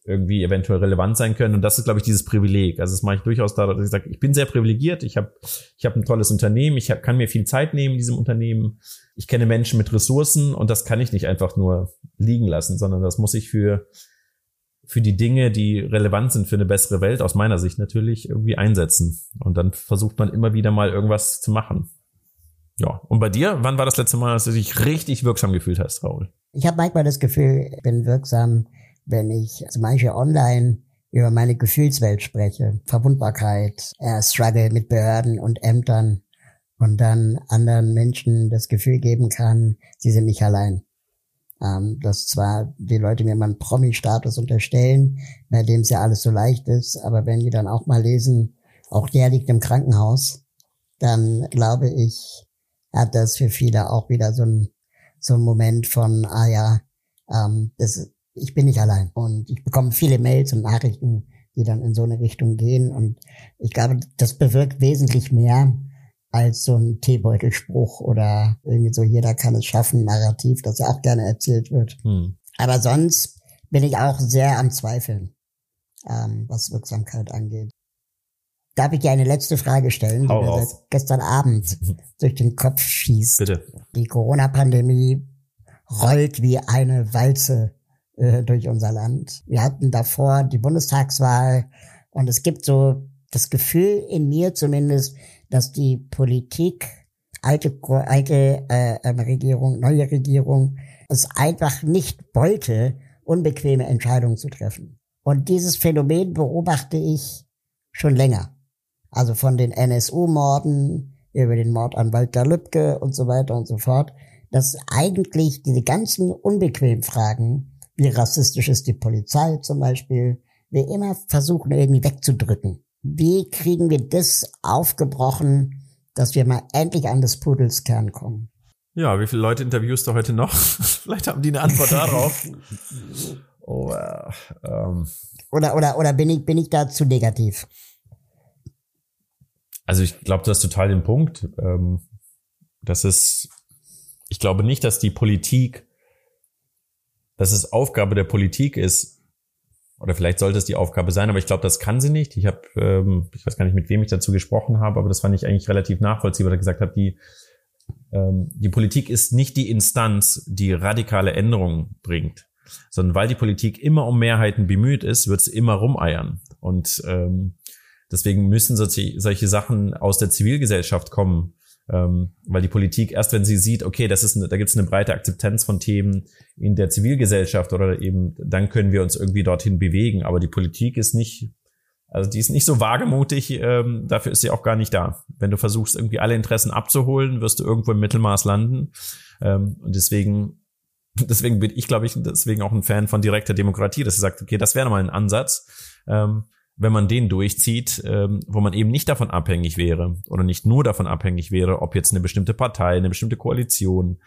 irgendwie eventuell relevant sein können. Und das ist, glaube ich, dieses Privileg. Also das mache ich durchaus da, dass ich sage, ich bin sehr privilegiert, ich habe ich hab ein tolles Unternehmen, ich hab, kann mir viel Zeit nehmen in diesem Unternehmen, ich kenne Menschen mit Ressourcen und das kann ich nicht einfach nur liegen lassen, sondern das muss ich für, für die Dinge, die relevant sind für eine bessere Welt, aus meiner Sicht natürlich, irgendwie einsetzen. Und dann versucht man immer wieder mal irgendwas zu machen. Ja, und bei dir, wann war das letzte Mal, dass du dich richtig wirksam gefühlt hast, Raul? Ich habe manchmal das Gefühl, ich bin wirksam, wenn ich zum Beispiel online über meine Gefühlswelt spreche, Verwundbarkeit, äh, Struggle mit Behörden und Ämtern und dann anderen Menschen das Gefühl geben kann, sie sind nicht allein. Ähm, dass zwar die Leute mir mal einen Promi-Status unterstellen, bei dem es ja alles so leicht ist, aber wenn die dann auch mal lesen, auch der liegt im Krankenhaus, dann glaube ich, hat das für viele auch wieder so ein, so ein Moment von, ah ja, ähm, das, ich bin nicht allein. Und ich bekomme viele Mails und Nachrichten, die dann in so eine Richtung gehen. Und ich glaube, das bewirkt wesentlich mehr als so ein Teebeutelspruch oder irgendwie so, jeder kann es schaffen, Narrativ, das ja auch gerne erzählt wird. Hm. Aber sonst bin ich auch sehr am Zweifeln, ähm, was Wirksamkeit angeht. Darf ich dir eine letzte Frage stellen, Hau die mir seit gestern Abend durch den Kopf schießt? Bitte. Die Corona-Pandemie rollt wie eine Walze äh, durch unser Land. Wir hatten davor die Bundestagswahl und es gibt so das Gefühl in mir zumindest, dass die Politik, alte, alte äh, ähm, Regierung, neue Regierung, es einfach nicht wollte, unbequeme Entscheidungen zu treffen. Und dieses Phänomen beobachte ich schon länger. Also von den NSU-Morden über den Mord an Walter Lübcke und so weiter und so fort, dass eigentlich diese ganzen unbequemen Fragen wie rassistisch ist die Polizei zum Beispiel, wir immer versuchen irgendwie wegzudrücken. Wie kriegen wir das aufgebrochen, dass wir mal endlich an des Pudels Kern kommen? Ja, wie viele Leute interviewst du heute noch? Vielleicht haben die eine Antwort darauf. oh, äh, ähm. Oder, oder, oder bin ich, bin ich da zu negativ? Also ich glaube, du hast total den Punkt. Ähm, das ist, ich glaube nicht, dass die Politik dass es Aufgabe der Politik ist, oder vielleicht sollte es die Aufgabe sein, aber ich glaube, das kann sie nicht. Ich habe, ähm, ich weiß gar nicht, mit wem ich dazu gesprochen habe, aber das fand ich eigentlich relativ nachvollziehbar, dass gesagt hat, die, ähm, die Politik ist nicht die Instanz, die radikale Änderungen bringt, sondern weil die Politik immer um Mehrheiten bemüht ist, wird es immer rumeiern. Und ähm, deswegen müssen solche, solche Sachen aus der Zivilgesellschaft kommen, ähm, weil die Politik erst, wenn sie sieht, okay, das ist, da gibt es eine breite Akzeptanz von Themen in der Zivilgesellschaft oder eben, dann können wir uns irgendwie dorthin bewegen. Aber die Politik ist nicht, also die ist nicht so wagemutig, ähm, dafür ist sie auch gar nicht da. Wenn du versuchst, irgendwie alle Interessen abzuholen, wirst du irgendwo im Mittelmaß landen. Ähm, und deswegen, deswegen bin ich, glaube ich, deswegen auch ein Fan von direkter Demokratie, dass sie sagt, okay, das wäre mal ein Ansatz. Ähm, wenn man den durchzieht, ähm, wo man eben nicht davon abhängig wäre oder nicht nur davon abhängig wäre, ob jetzt eine bestimmte Partei, eine bestimmte Koalition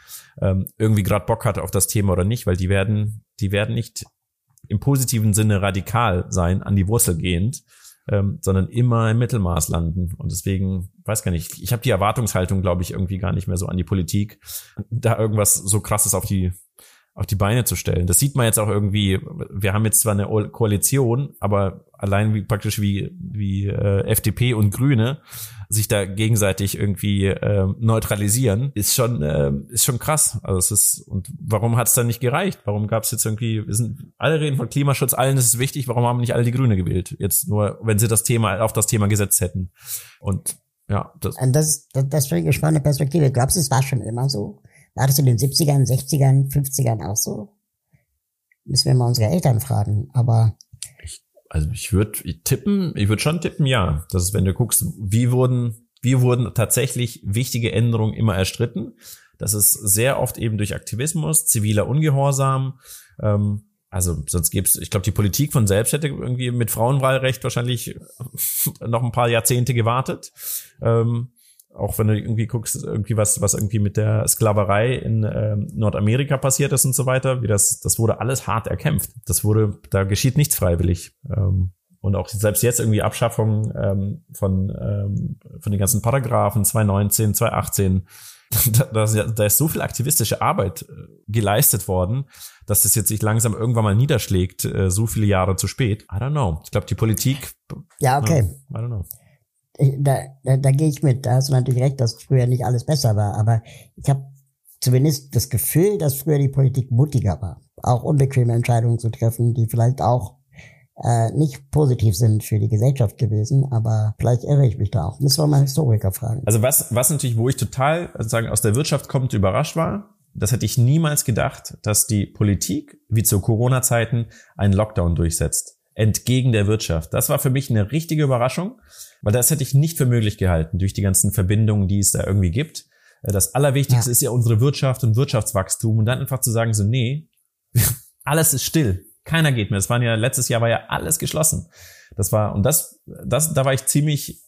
ähm, irgendwie gerade Bock hat auf das Thema oder nicht, weil die werden, die werden nicht im positiven Sinne radikal sein, an die Wurzel gehend, ähm, sondern immer im Mittelmaß landen. Und deswegen, weiß gar nicht, ich habe die Erwartungshaltung, glaube ich, irgendwie gar nicht mehr so an die Politik, da irgendwas so krasses auf die auf die Beine zu stellen. Das sieht man jetzt auch irgendwie, wir haben jetzt zwar eine Koalition, aber allein wie praktisch wie, wie äh, FDP und Grüne sich da gegenseitig irgendwie äh, neutralisieren, ist schon, äh, ist schon krass. Also es ist, und warum hat es dann nicht gereicht? Warum gab es jetzt irgendwie, wir sind, alle reden von Klimaschutz, allen ist es wichtig, warum haben nicht alle die Grüne gewählt? Jetzt nur, wenn sie das Thema, auf das Thema gesetzt hätten. Und ja, das. Das, das, das finde ich eine spannende Perspektive. Glaubst du, es war schon immer so? War das in den 70ern, 60ern, 50ern auch so? Müssen wir mal unsere Eltern fragen, aber. Ich, also ich würde tippen, ich würde schon tippen, ja. Das ist, wenn du guckst, wie wurden, wie wurden tatsächlich wichtige Änderungen immer erstritten. Das ist sehr oft eben durch Aktivismus, ziviler Ungehorsam, ähm, also sonst gäbe ich glaube, die Politik von selbst hätte irgendwie mit Frauenwahlrecht wahrscheinlich noch ein paar Jahrzehnte gewartet. Ähm, auch wenn du irgendwie guckst, irgendwie was, was irgendwie mit der Sklaverei in ähm, Nordamerika passiert ist und so weiter, wie das, das wurde alles hart erkämpft. Das wurde, da geschieht nichts freiwillig. Ähm, und auch selbst jetzt irgendwie Abschaffung ähm, von, ähm, von den ganzen Paragraphen 219, 218, da, da, da ist so viel aktivistische Arbeit äh, geleistet worden, dass das jetzt sich langsam irgendwann mal niederschlägt, äh, so viele Jahre zu spät. I don't know. Ich glaube, die Politik. Ja, okay. I don't know. Da, da, da gehe ich mit. Da hast du natürlich recht, dass früher nicht alles besser war. Aber ich habe zumindest das Gefühl, dass früher die Politik mutiger war. Auch unbequeme Entscheidungen zu treffen, die vielleicht auch äh, nicht positiv sind für die Gesellschaft gewesen, aber vielleicht irre ich mich da auch. Müssen wir mal Historiker fragen. Also was, was natürlich, wo ich total sozusagen aus der Wirtschaft kommt, überrascht war, das hätte ich niemals gedacht, dass die Politik, wie zu Corona-Zeiten, einen Lockdown durchsetzt. Entgegen der Wirtschaft. Das war für mich eine richtige Überraschung, weil das hätte ich nicht für möglich gehalten, durch die ganzen Verbindungen, die es da irgendwie gibt. Äh, das Allerwichtigste ja. ist ja unsere Wirtschaft und Wirtschaftswachstum und dann einfach zu sagen, so, nee, alles ist still. Keiner geht mehr. Es waren ja, letztes Jahr war ja alles geschlossen. Das war, und das, das, da war ich ziemlich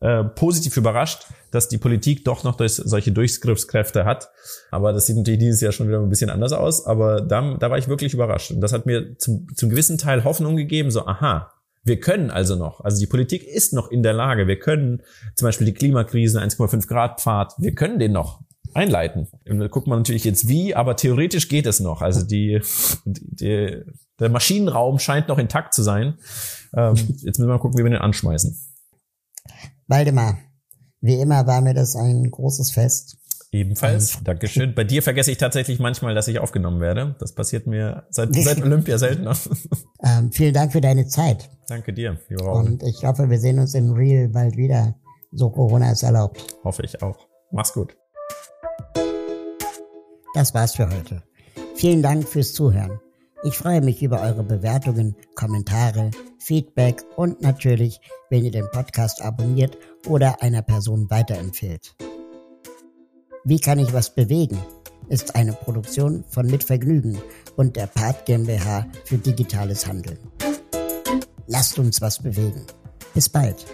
äh, positiv überrascht, dass die Politik doch noch durch, solche Durchgriffskräfte hat. Aber das sieht natürlich dieses Jahr schon wieder ein bisschen anders aus. Aber da, da war ich wirklich überrascht. Und das hat mir zum, zum gewissen Teil Hoffnung gegeben, so, aha, wir können also noch, also die Politik ist noch in der Lage, wir können zum Beispiel die Klimakrise, 1,5 Grad Pfad, wir können den noch einleiten. Da guckt man natürlich jetzt wie, aber theoretisch geht es noch. Also die, die, der Maschinenraum scheint noch intakt zu sein. Ähm, jetzt müssen wir mal gucken, wie wir den anschmeißen. Waldemar, wie immer war mir das ein großes Fest. Ebenfalls. Dankeschön. Bei dir vergesse ich tatsächlich manchmal, dass ich aufgenommen werde. Das passiert mir seit, seit Olympia seltener. Ähm, vielen Dank für deine Zeit. Danke dir. Und ich hoffe, wir sehen uns in Real bald wieder. So Corona ist erlaubt. Hoffe ich auch. Mach's gut. Das war's für heute. Vielen Dank fürs Zuhören. Ich freue mich über eure Bewertungen, Kommentare, Feedback und natürlich, wenn ihr den Podcast abonniert oder einer Person weiterempfehlt. Wie kann ich was bewegen? ist eine Produktion von Mitvergnügen und der Part GmbH für digitales Handeln. Lasst uns was bewegen. Bis bald.